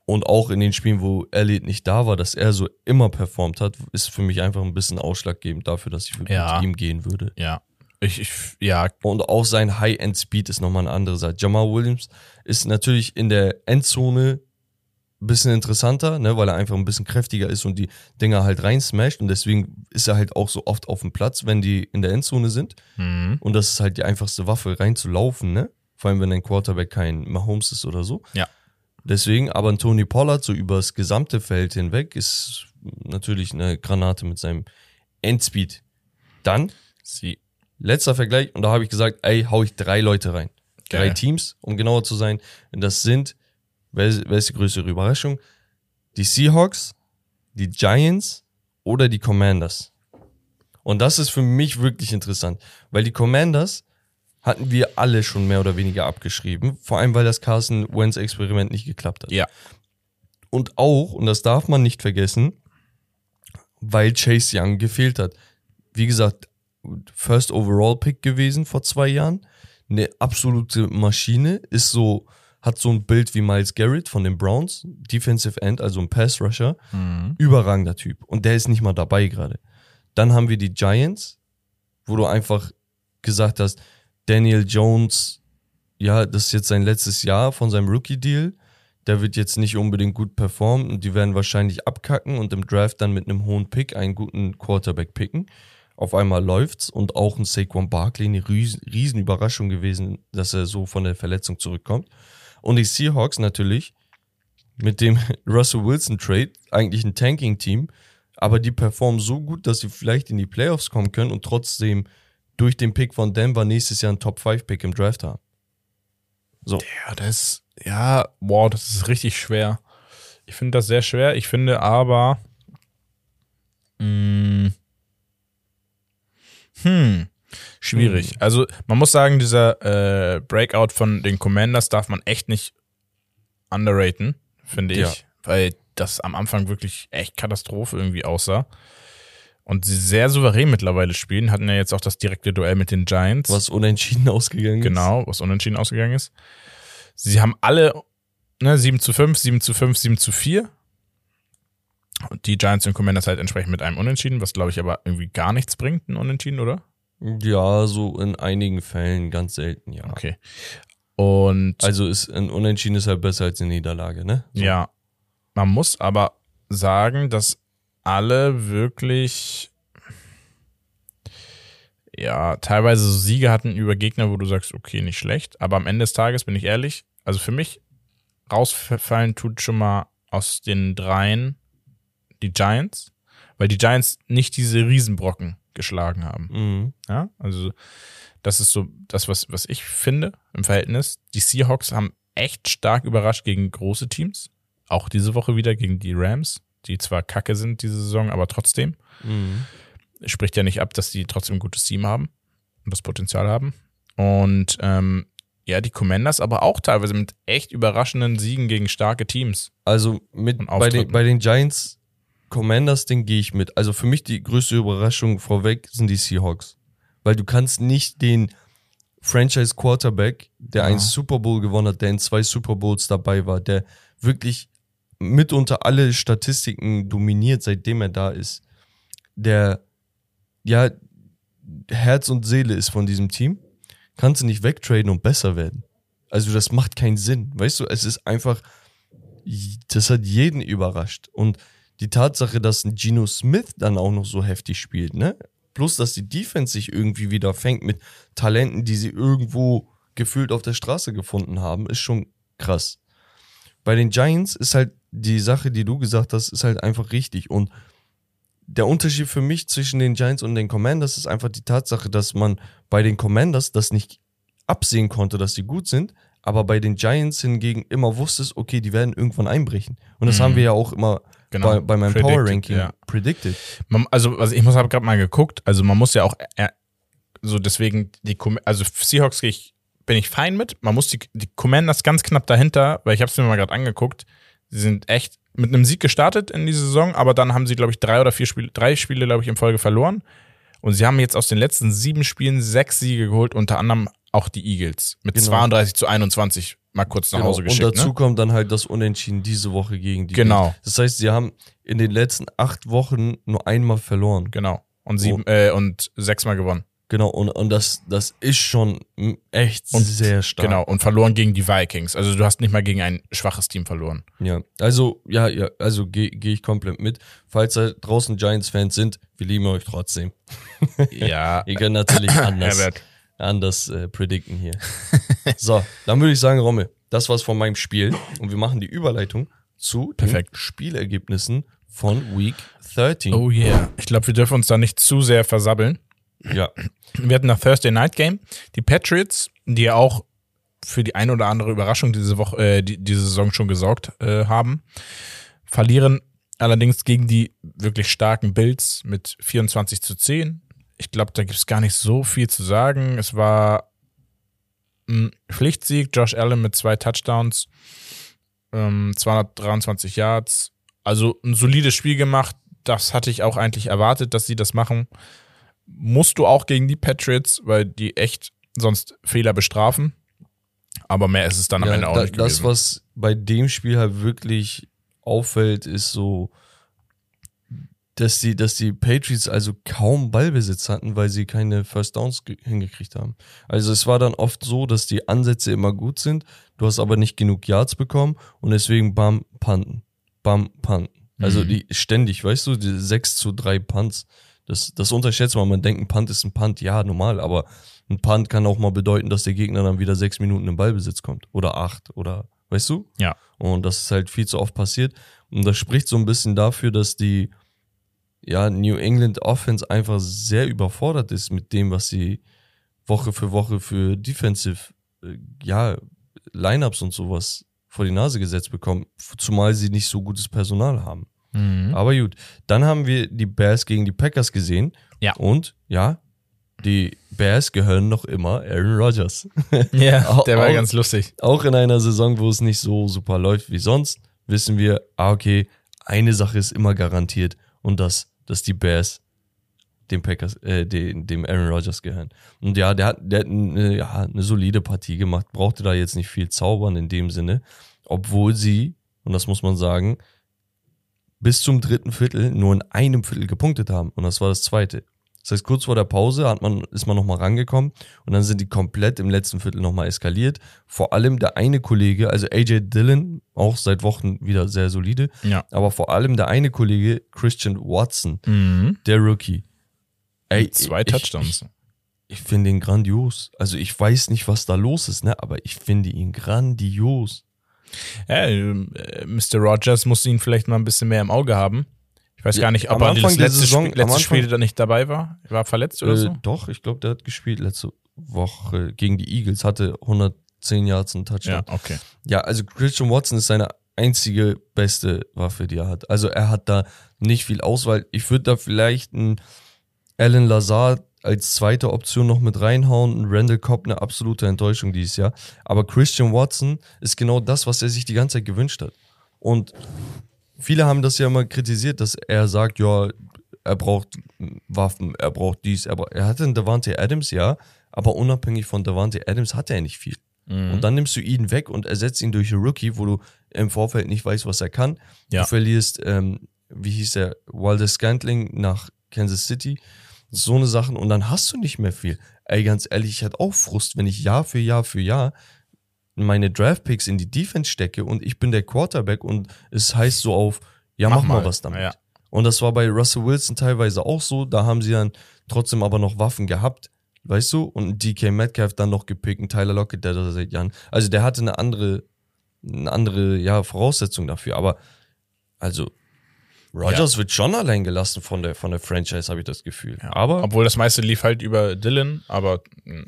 Und auch in den Spielen, wo Elliott nicht da war, dass er so immer performt hat, ist für mich einfach ein bisschen ausschlaggebend dafür, dass ich wirklich Ja. mit ihm gehen würde. Ja. Ich, ich, ja, Und auch sein High-End-Speed ist nochmal eine andere Seite. Jamal Williams ist natürlich in der Endzone ein bisschen interessanter, ne, weil er einfach ein bisschen kräftiger ist und die Dinger halt rein smasht. Und deswegen ist er halt auch so oft auf dem Platz, wenn die in der Endzone sind. mhm. Und das ist halt die einfachste Waffe, reinzulaufen, ne? Vor allem, wenn dein Quarterback kein Mahomes ist oder so. Ja. Deswegen, aber ein Tony Pollard so übers gesamte Feld hinweg ist natürlich eine Granate mit seinem Endspeed. Dann sie. Letzter Vergleich, und da habe ich gesagt, ey, hau ich drei Leute rein. Drei Geil. Teams, um genauer zu sein. Und das sind, wer ist, wer ist die größere Überraschung? Die Seahawks, die Giants oder die Commanders. Und das ist für mich wirklich interessant, weil die Commanders hatten wir alle schon mehr oder weniger abgeschrieben. Vor allem, weil das Carson Wentz Experiment nicht geklappt hat. Ja. Und auch, und das darf man nicht vergessen, weil Chase Young gefehlt hat. Wie gesagt, First Overall Pick gewesen vor zwei Jahren. Eine absolute Maschine, ist so, hat so ein Bild wie Miles Garrett von den Browns, Defensive End, also ein Pass Rusher. Überragender Typ. Und der ist nicht mal dabei gerade. Dann haben wir die Giants, wo du einfach gesagt hast, Daniel Jones, ja, das ist jetzt sein letztes Jahr von seinem Rookie-Deal. Der wird jetzt nicht unbedingt gut performen und die werden wahrscheinlich abkacken und im Draft dann mit einem hohen Pick einen guten Quarterback picken. Auf einmal läuft's und auch ein Saquon Barkley, eine riesen, riesen Überraschung gewesen, dass er so von der Verletzung zurückkommt. Und die Seahawks natürlich mit dem Russell Wilson Trade, eigentlich ein Tanking-Team, aber die performen so gut, dass sie vielleicht in die Playoffs kommen können und trotzdem durch den Pick von Denver nächstes Jahr einen Top-5-Pick im Draft haben. So. Ja, das, ja, wow, das ist richtig schwer. Ich finde das sehr schwer. Ich finde aber, mh, hm, schwierig. Also, man muss sagen, dieser äh, Breakout von den Commanders darf man echt nicht underraten, finde ich. Ja. Weil das am Anfang wirklich echt Katastrophe irgendwie aussah. Und sie sehr souverän mittlerweile spielen, hatten ja jetzt auch das direkte Duell mit den Giants. Was unentschieden ausgegangen ist. Genau, was unentschieden ausgegangen ist. Sie haben alle ne, 7 zu 5, 7 zu 5, 7 zu 4. Und die Giants und Commanders halt entsprechend mit einem Unentschieden, was glaube ich aber irgendwie gar nichts bringt, ein Unentschieden, oder? Ja, so in einigen Fällen ganz selten, ja. Okay. Und Also ist ein Unentschieden ist halt besser als eine Niederlage, ne? So. ja, man muss aber sagen, dass alle wirklich ja, teilweise so Siege hatten über Gegner, wo du sagst, okay, nicht schlecht, aber am Ende des Tages bin ich ehrlich, also für mich rausfallen tut schon mal aus den dreien die Giants, weil die Giants nicht diese Riesenbrocken geschlagen haben. Mhm. Ja, also das ist so das, was, was ich finde im Verhältnis. Die Seahawks haben echt stark überrascht gegen große Teams. Auch diese Woche wieder gegen die Rams, die zwar kacke sind diese Saison, aber trotzdem. Mhm. Spricht ja nicht ab, dass die trotzdem ein gutes Team haben und das Potenzial haben. Und ähm, ja, die Commanders aber auch teilweise mit echt überraschenden Siegen gegen starke Teams. Also mit bei den, bei den Giants Commanders, den gehe ich mit. Also für mich die größte Überraschung vorweg sind die Seahawks. Weil du kannst nicht den Franchise Quarterback, der Ja. einen Super Bowl gewonnen hat, der in zwei Super Bowls dabei war, der wirklich mitunter alle Statistiken dominiert, seitdem er da ist, der ja Herz und Seele ist von diesem Team, kannst du nicht wegtraden und besser werden. Also das macht keinen Sinn. Weißt du, es ist einfach, das hat jeden überrascht. Und die Tatsache, dass ein Geno Smith dann auch noch so heftig spielt, ne? Plus, dass die Defense sich irgendwie wieder fängt mit Talenten, die sie irgendwo gefühlt auf der Straße gefunden haben, ist schon krass. Bei den Giants ist halt die Sache, die du gesagt hast, ist halt einfach richtig. Und der Unterschied für mich zwischen den Giants und den Commanders ist einfach die Tatsache, dass man bei den Commanders das nicht absehen konnte, dass sie gut sind, aber bei den Giants hingegen immer wusstest, okay, die werden irgendwann einbrechen. Und das Mhm. haben wir ja auch immer Genau. bei, bei meinem Predicted, Power Ranking ja. predicted. Man, also, also ich muss habe gerade mal geguckt, also man muss ja auch äh, so deswegen die also Seahawks gehe ich bin ich fein mit. Man muss die, die Commanders ganz knapp dahinter, weil ich habe es mir mal gerade angeguckt. Sie sind echt mit einem Sieg gestartet in die Saison, aber dann haben sie glaube ich drei oder vier Spiele, drei Spiele glaube ich in Folge verloren. Und sie haben jetzt aus den letzten sieben Spielen sechs Siege geholt, unter anderem auch die Eagles mit Genau. 32 zu 21 mal kurz nach Genau. Hause Und geschickt. dazu ne? kommt dann halt das Unentschieden diese Woche gegen die. Genau. Bills. Das heißt, sie haben in den letzten acht Wochen nur einmal verloren. Genau. Und sieben äh, und sechsmal gewonnen. Genau. Und, und das, das ist schon echt Und- sehr stark. Genau. Und verloren gegen die Vikings. Also du hast nicht mal gegen ein schwaches Team verloren. Ja, also, ja, ja, also gehe geh ich komplett mit. Falls da draußen Giants-Fans sind, wir lieben euch trotzdem. Ja. Ihr könnt natürlich anders, Herbert. Anders äh, predikten hier. so, dann würde ich sagen, Rommel, das war's von meinem Spiel. Und wir machen die Überleitung zu Perfekt. den Spielergebnissen von Week 13. Oh yeah. Ich glaube, wir dürfen uns da nicht zu sehr versabbeln. Ja, Wir hatten das Thursday Night Game. Die Patriots, die ja auch für die ein oder andere Überraschung diese Woche, äh, die, diese Saison schon gesorgt äh, haben, verlieren allerdings gegen die wirklich starken Bills mit 24 zu 10. Ich glaube, da gibt es gar nicht so viel zu sagen. Es war mh, Pflichtsieg, Josh Allen mit zwei Touchdowns, ähm, 223 Yards. Also ein solides Spiel gemacht. Das hatte ich auch eigentlich erwartet, dass sie das machen. Musst du auch gegen die Patriots, weil die echt sonst Fehler bestrafen. Aber mehr ist es dann am Ja, Ende auch da, nicht das, gewesen. was bei dem Spiel halt wirklich auffällt, ist so, dass die, dass die Patriots also kaum Ballbesitz hatten, weil sie keine First Downs ge- hingekriegt haben. Also es war dann oft so, dass die Ansätze immer gut sind, du hast aber nicht genug Yards bekommen und deswegen bam, panten. Bam, panten. Also Mhm. die ständig, weißt du, die 6 zu 3 Punts. Das, das unterschätzt man. Man denkt, ein Punt ist ein Punt. Ja, normal, aber ein Punt kann auch mal bedeuten, dass der Gegner dann wieder sechs Minuten im Ballbesitz kommt. Oder acht. Oder, weißt du? Ja. Und das ist halt viel zu oft passiert. Und das spricht so ein bisschen dafür, dass die ja, New England Offense einfach sehr überfordert ist mit dem, was sie Woche für Woche für Defensive, äh, ja, Lineups und sowas vor die Nase gesetzt bekommen, zumal sie nicht so gutes Personal haben. Mhm. Aber gut, dann haben wir die Bears gegen die Packers gesehen. Ja. Und ja, die Bears gehören noch immer Aaron Rodgers. Ja, der war au- ganz lustig. Auch in einer Saison, wo es nicht so super läuft wie sonst, wissen wir, ah, okay, eine Sache ist immer garantiert und das, dass die Bears dem Packers, äh, dem, dem Aaron Rodgers gehören. Und ja, der hat, der hat eine, ja, eine solide Partie gemacht, brauchte da jetzt nicht viel zaubern in dem Sinne, obwohl sie, und das muss man sagen, bis zum dritten Viertel nur in einem Viertel gepunktet haben. Und das war das zweite. Das heißt, kurz vor der Pause hat man, ist man nochmal rangekommen und dann sind die komplett im letzten Viertel nochmal eskaliert. Vor allem der eine Kollege, also AJ Dillon, auch seit Wochen wieder sehr solide, Ja. aber vor allem der eine Kollege, Christian Watson, Mhm. der Rookie. Ey, Zwei ich- Touchdowns. Ich, ich finde ihn grandios. Also ich weiß nicht, was da los ist, ne? aber ich finde ihn grandios. Ja, äh, Mr. Rogers muss ihn vielleicht mal ein bisschen mehr im Auge haben. Ich weiß Ja, gar nicht, ob am er Anfang das der letzte, Saison- Spiel, letzte Spiel da nicht dabei war. Er war verletzt oder Äh, so? Doch, ich glaube, der hat gespielt letzte Woche gegen die Eagles, hatte 110 Yards und Touchdown. Ja, okay. Ja, also Christian Watson ist seine einzige beste Waffe, die er hat. Also er hat da nicht viel Auswahl. Ich würde da vielleicht einen Alan Lazard als zweite Option noch mit reinhauen. Ein Randall Cobb eine absolute Enttäuschung dieses Jahr. Aber Christian Watson ist genau das, was er sich die ganze Zeit gewünscht hat. Und viele haben das ja immer kritisiert, dass er sagt, ja, er braucht Waffen, er braucht dies, er, er hatte einen Davante Adams, ja, aber unabhängig von Davante Adams hat er nicht viel. Und dann nimmst du ihn weg und ersetzt ihn durch einen Rookie, wo du im Vorfeld nicht weißt, was er kann. Ja. Du verlierst, ähm, wie hieß er, Walder Scantling nach Kansas City. So eine Sachen und dann hast du nicht mehr viel. Ey, ganz ehrlich, ich hatte auch Frust, wenn ich Jahr für Jahr für Jahr meine Draftpicks in die Defense stecke und ich bin der Quarterback und es heißt so auf, ja, mach, mal. was damit. Ja. Und das war bei Russell Wilson teilweise auch so. Da haben sie dann trotzdem aber noch Waffen gehabt, weißt du? Und DK Metcalf dann noch gepickt, ein Tyler Lockett, der da seit Jahren. Also der hatte eine andere, eine andere, ja, Voraussetzung dafür. Aber also Rogers wird schon allein gelassen von der, von der Franchise, habe ich das Gefühl. Ja. Aber Obwohl das meiste lief halt über Dylan, aber mh,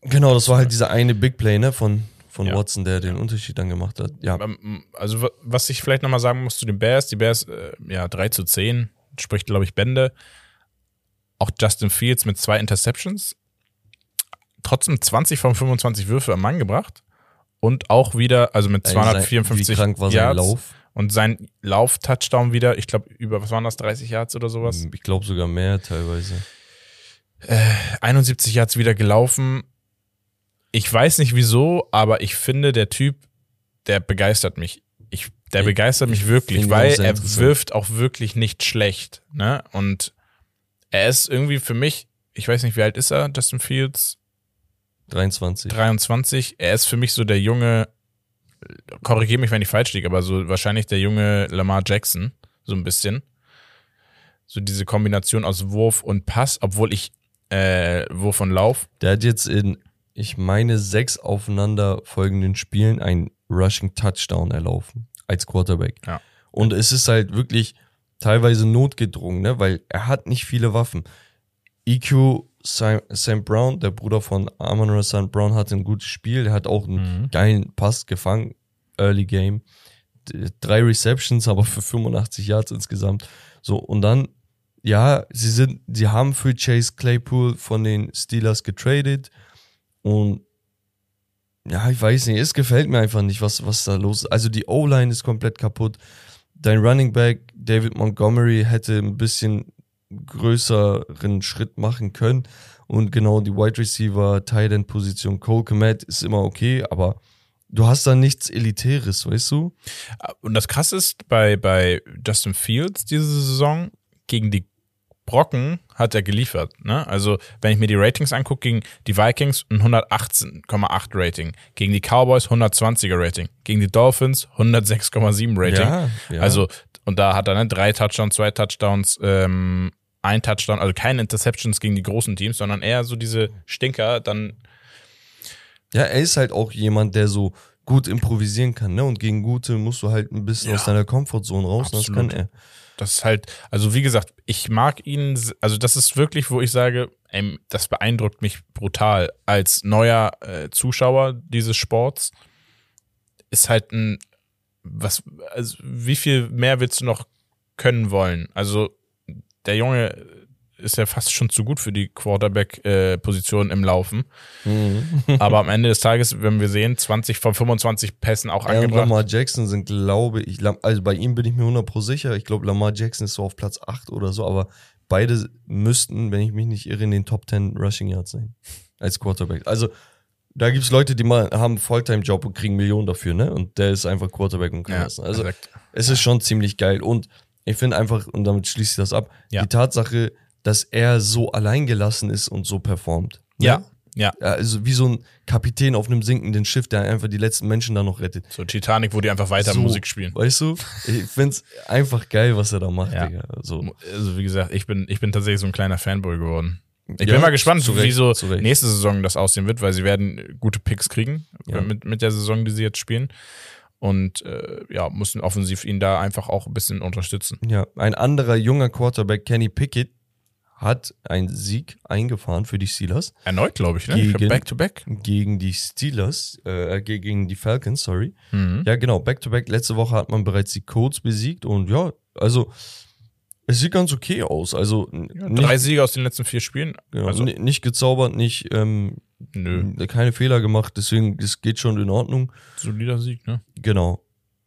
genau, das war halt dieser eine Big Play, ne, von, von Ja. Watson, der den Unterschied dann gemacht hat. Ja. Ähm, Also, wa- was ich vielleicht nochmal sagen muss zu den Bears, die Bears, äh, ja, 3 zu 10, spricht, glaube ich, Bände. Auch Justin Fields mit zwei Interceptions. Trotzdem 20 von 25 Würfe am Mann gebracht. Und auch wieder, also mit Ey, sein- 254 Wie krank war sein Yards. Lauf? Und sein Lauf-Touchdown wieder, ich glaube, über, was waren das, 30 Yards oder sowas? Ich glaube sogar mehr teilweise. 71 Yards wieder gelaufen. Ich weiß nicht wieso, aber ich finde, der Typ, der begeistert mich. Ich, der Ich- begeistert mich ich wirklich, weil er wirft auch wirklich nicht schlecht. Ne? Und er ist irgendwie für mich, ich weiß nicht, wie alt ist er, Justin Fields? 23. 23. Er ist für mich so der junge, korrigiere mich, wenn ich falsch liege, aber so wahrscheinlich der junge Lamar Jackson, so ein bisschen. So diese Kombination aus Wurf und Pass, obwohl ich äh, Wurf und Lauf. Der hat jetzt in, ich meine, sechs aufeinander folgenden Spielen einen Rushing Touchdown erlaufen als Quarterback. Ja. Und es ist halt wirklich teilweise notgedrungen, ne? weil er hat nicht viele Waffen. EQ Sam, Sam Brown, der Bruder von Amon St. Brown, hatte ein gutes Spiel. Er hat auch einen Mhm. geilen Pass gefangen, Early Game. Drei Receptions, aber für 85 Yards insgesamt. So, und dann, ja, sie sind, sie haben für Chase Claypool von den Steelers getradet und ja, ich weiß nicht, es gefällt mir einfach nicht, was, was da los ist. Also die O-Line ist komplett kaputt. Dein Running Back, David Montgomery, hätte ein bisschen größeren Schritt machen können. Und genau die Wide Receiver, Tight End Position, Cole Komet ist immer okay, aber du hast da nichts Elitäres, weißt du? Und das krasse ist, bei, bei Justin Fields diese Saison gegen die Brocken hat er geliefert. Ne? Also, wenn ich mir die Ratings angucke, gegen die Vikings ein 118,8 Rating, gegen die Cowboys 120er Rating, gegen die Dolphins 106,7 Rating. Ja, ja. Also, und da hat er ne, drei Touchdowns, zwei Touchdowns, ähm, ein Touchdown, also keine Interceptions gegen die großen Teams, sondern eher so diese Stinker, dann Ja, er ist halt auch jemand, der so gut improvisieren kann, ne? Und gegen gute musst du halt ein bisschen Ja. aus deiner Comfortzone raus. und Das kann Absolut. er. Das ist halt, also wie gesagt, ich mag ihn, also das ist wirklich, wo ich sage, ey, das beeindruckt mich brutal. Als neuer äh, Zuschauer dieses Sports ist halt ein, was, also wie viel mehr willst du noch können wollen? Also der Junge ist ja fast schon zu gut für die Quarterback-Position im Laufen. Mhm. Aber am Ende des Tages, wenn wir sehen, 20 von 25 Pässen auch angebracht. Lamar Jackson sind, glaube ich, also bei ihm bin ich mir 100 pro sicher. Ich glaube, Lamar Jackson ist so auf Platz 8 oder so, aber beide müssten, wenn ich mich nicht irre, in den Top 10 Rushing Yards sein. Als Quarterback. Also, da gibt es Leute, die mal haben einen Volltime-Job und kriegen Millionen dafür, ne? Und der ist einfach Quarterback und kann Ja, das. Also, exakt. es ist schon ziemlich geil. Und ich finde einfach, und damit schließe ich das ab, Ja. die Tatsache, dass er so alleingelassen ist und so performt. Ne? ja, ja. Also wie so ein Kapitän auf einem sinkenden Schiff, der einfach die letzten Menschen da noch rettet. So Titanic, wo die einfach weiter So, Musik spielen. Weißt du? Ich find's einfach geil, was er da macht, Ja. Digga. So. Also wie gesagt, ich bin, ich bin tatsächlich so ein kleiner Fanboy geworden. Ich Ja, bin mal gespannt, zu wie so nächste Saison das aussehen wird, weil sie werden gute Picks kriegen Ja. mit, mit der Saison, die sie jetzt spielen. Und äh, ja, müssen offensiv ihn da einfach auch ein bisschen unterstützen. Ja, ein anderer junger Quarterback, Kenny Pickett, hat einen Sieg eingefahren für die Steelers Erneut, glaube ich, ne? Ich glaub, Gegen- Back-to-back. gegen die Steelers, äh, ge- gegen die Falcons, sorry. Mhm. Ja, genau, Back-to-Back. Letzte Woche hat man bereits die Colts besiegt und ja, also es sieht ganz okay aus. Also Ja, nicht, drei Siege aus den letzten vier Spielen. genau, also, ni- nicht gezaubert, nicht ähm, nö, keine Fehler gemacht, deswegen, das geht schon in Ordnung. solider Sieg, ne? Genau.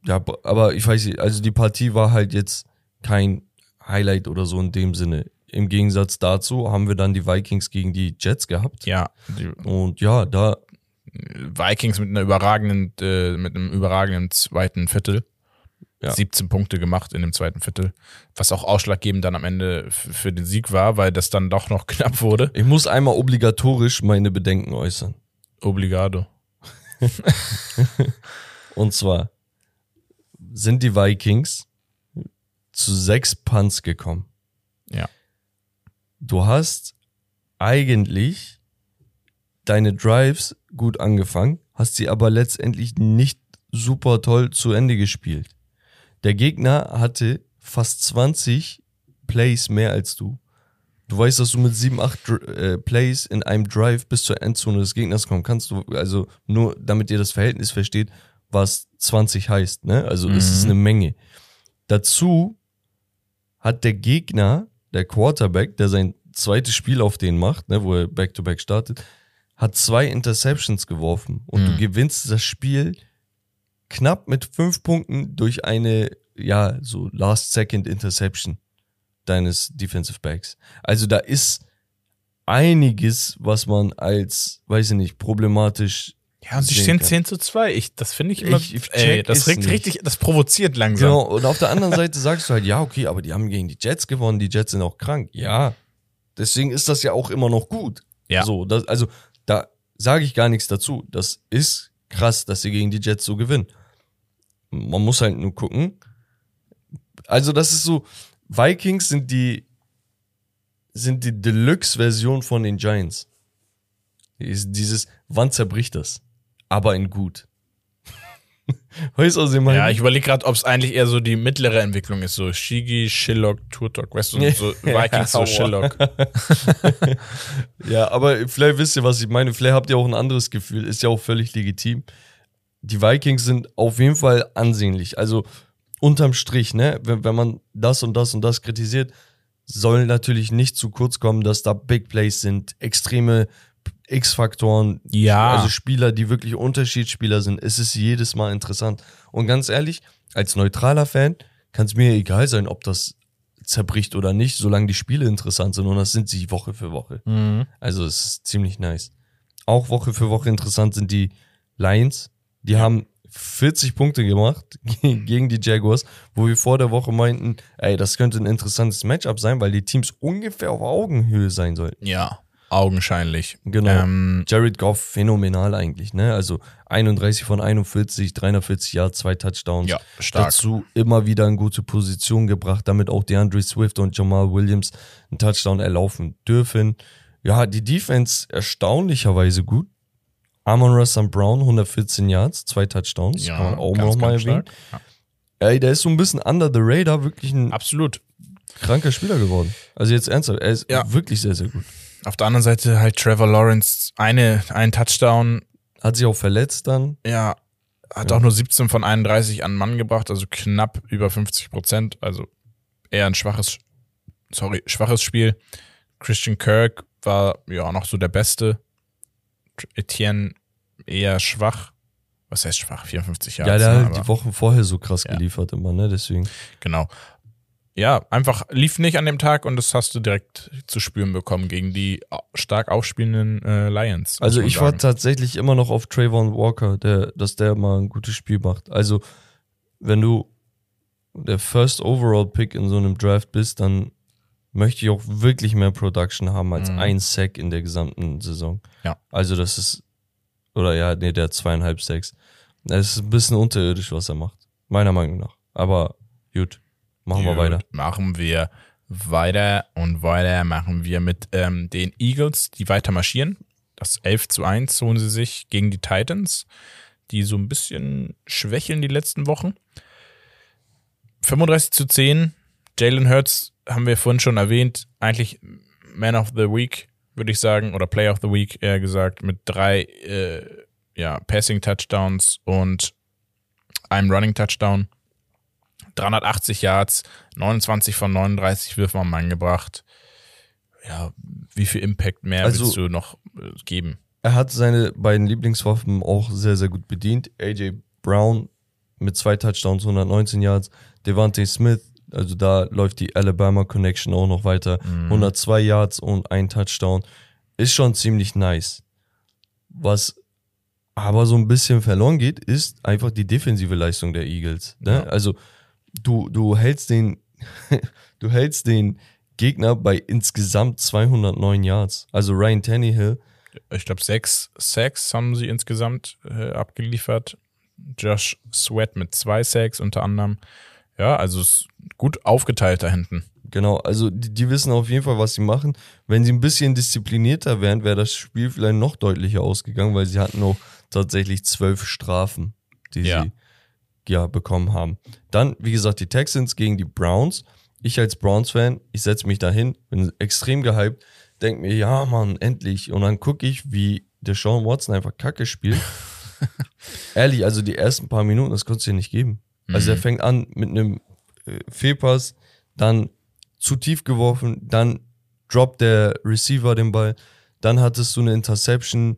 Ja, aber ich weiß nicht, also die Partie war halt jetzt kein Highlight oder so in dem Sinne. Im Gegensatz dazu haben wir dann die Vikings gegen die Jets gehabt. Ja, Und ja, da, Vikings mit einer überragenden, äh, mit einem überragenden zweiten Viertel. Ja. 17 Punkte gemacht in dem zweiten Viertel, was auch ausschlaggebend dann am Ende für den Sieg war, weil das dann doch noch knapp wurde. ich muss einmal obligatorisch meine Bedenken äußern. Obligado. Und zwar sind die Vikings zu sechs Punts gekommen. Ja. Du hast eigentlich deine Drives gut angefangen, hast sie aber letztendlich nicht super toll zu Ende gespielt. Der Gegner hatte fast 20 Plays mehr als du. Du weißt, dass du mit 7, 8 Dr- äh, Plays in einem Drive bis zur Endzone des Gegners kommen kannst. Du, also nur damit ihr das Verhältnis versteht, was 20 heißt. Ne? Also es ist Mhm. eine Menge. Dazu hat der Gegner, der Quarterback, der sein zweites Spiel auf den macht, ne, wo er Back-to-Back startet, hat zwei Interceptions geworfen und du Mhm. gewinnst das Spiel knapp mit fünf Punkten durch eine, ja, so Last-Second-Interception deines Defensive Backs. Also da ist einiges, was man als, weiß ich nicht, problematisch Ja, und sie stehen kann. 10 zu 2. Ich, das finde ich immer, Ich- ey, das regt nicht. richtig, das provoziert langsam. Genau, und auf der anderen Seite sagst du halt, ja, okay, aber die haben gegen die Jets gewonnen, die Jets sind auch krank. Ja, deswegen ist das ja auch immer noch gut. Ja. So, das, also da sage ich gar nichts dazu. Das ist krass, dass sie gegen die Jets so gewinnen. Man muss halt nur gucken. Also das ist so, Vikings sind die sind die Deluxe-Version von den Giants. Dieses, wann zerbricht das? Aber in gut. weißt du, was ich meine? Ja, ich überlege gerade, ob es eigentlich eher so die mittlere Entwicklung ist, so Shigi, Shillock, Turtok, weißt du, so Vikings, so. Shillock. Ja, aber vielleicht wisst ihr, was ich meine. Vielleicht habt ihr auch ein anderes Gefühl. Ist ja auch völlig legitim. Die Vikings sind auf jeden Fall ansehnlich. Also unterm Strich, ne, wenn, wenn man das und das und das kritisiert, soll natürlich nicht zu kurz kommen, dass da Big Plays sind, extreme X-Faktoren, Ja. also Spieler, die wirklich Unterschiedsspieler sind, es ist jedes Mal interessant. Und ganz ehrlich, als neutraler Fan kann es mir egal sein, ob das zerbricht oder nicht, solange die Spiele interessant sind und das sind sie Woche für Woche. Also es ist ziemlich nice. Auch Woche für Woche interessant sind die Lions. Die haben 40 Punkte gemacht ge- gegen die Jaguars, wo wir vor der Woche meinten, ey, das könnte ein interessantes Matchup sein, weil die Teams ungefähr auf Augenhöhe sein sollten. Ja, augenscheinlich. Genau. Ähm, Jared Goff phänomenal eigentlich, ne? Also 31 von 41, 340 Yards, zwei Touchdowns. Ja, stark. Dazu immer wieder in gute Position gebracht, damit auch DeAndre Swift und Jamal Williams einen Touchdown erlaufen dürfen. Ja, die Defense erstaunlicherweise gut. Amon Russell Brown, 114 Yards, zwei Touchdowns, ja, kann man auch ganz, noch mal ganz erwähnen. Ja, Ey, der ist so ein bisschen under the radar, wirklich ein absolut. kranker Spieler geworden. Also jetzt ernsthaft, er ist Ja. wirklich sehr, sehr gut. Auf der anderen Seite halt Trevor Lawrence, eine, ein Touchdown, Hat sich auch verletzt dann. ja, hat Ja. auch nur 17 von 31 an Mann gebracht, also knapp über 50 Prozent, also eher ein schwaches, sorry, schwaches Spiel. Christian Kirk war ja noch so der Beste. Etienne eher schwach. Was heißt schwach? 54 Jahre. Ja, der hat die Wochen vorher so krass Ja. geliefert immer, ne? Deswegen. Genau. Ja, einfach lief nicht an dem Tag und das hast du direkt zu spüren bekommen gegen die stark aufspielenden äh, Lions. Also ich war sagen. tatsächlich immer noch auf Trayvon Walker, der, dass der mal ein gutes Spiel macht. Also, wenn du der First Overall Pick in so einem Draft bist, dann möchte ich auch wirklich mehr Production haben als Mhm. ein Sack in der gesamten Saison. Ja. Also das ist, oder ja, nee, der hat zweieinhalb Sacks. Es ist ein bisschen unterirdisch, was er macht. Meiner Meinung nach. Aber gut, machen wir Gut, weiter. Machen wir weiter und weiter machen wir mit ähm, den Eagles, die weiter marschieren. Das 11 zu 1 holen sie sich gegen die Titans, die so ein bisschen schwächeln die letzten Wochen. 35 zu 10. Jalen Hurts haben wir vorhin schon erwähnt. Eigentlich Man of the Week, würde ich sagen, oder Player of the Week eher gesagt, mit drei äh, ja, Passing Touchdowns und einem Running Touchdown. 380 Yards, 29 von 39 Würfen am Mann gebracht. Ja, wie viel Impact mehr Also- willst du noch äh, geben? Er hat seine beiden Lieblingswaffen auch sehr, sehr gut bedient. AJ Brown mit zwei Touchdowns, 119 Yards. Devante Smith, also da läuft die Alabama Connection auch noch weiter. 102 Yards und ein Touchdown. Ist schon ziemlich nice. Was aber so ein bisschen verloren geht, ist einfach die defensive Leistung der Eagles. Ne? Ja. Also du, du hältst den, du hältst den Gegner bei insgesamt 209 Yards. Also Ryan Tannehill Ich glaube, sechs Sacks haben sie insgesamt äh, abgeliefert. Josh Sweat mit zwei Sacks unter anderem. Ja, also ist gut aufgeteilt da hinten. Genau, also die, die wissen auf jeden Fall, was sie machen. Wenn sie ein bisschen disziplinierter wären, wäre das Spiel vielleicht noch deutlicher ausgegangen, weil sie hatten auch tatsächlich zwölf Strafen, die Ja. sie ja bekommen haben. Dann, wie gesagt, die Texans gegen die Browns. Ich als Browns-Fan, ich setze mich dahin, bin extrem gehypt, denke mir, ja, Mann, endlich. Und dann gucke ich, wie der Sean Watson einfach Kacke spielt. Ehrlich, also die ersten paar Minuten, das konntest du dir nicht geben. Also er fängt an mit einem äh, Fehlpass, dann zu tief geworfen, dann droppt der Receiver den Ball, dann hattest du eine Interception,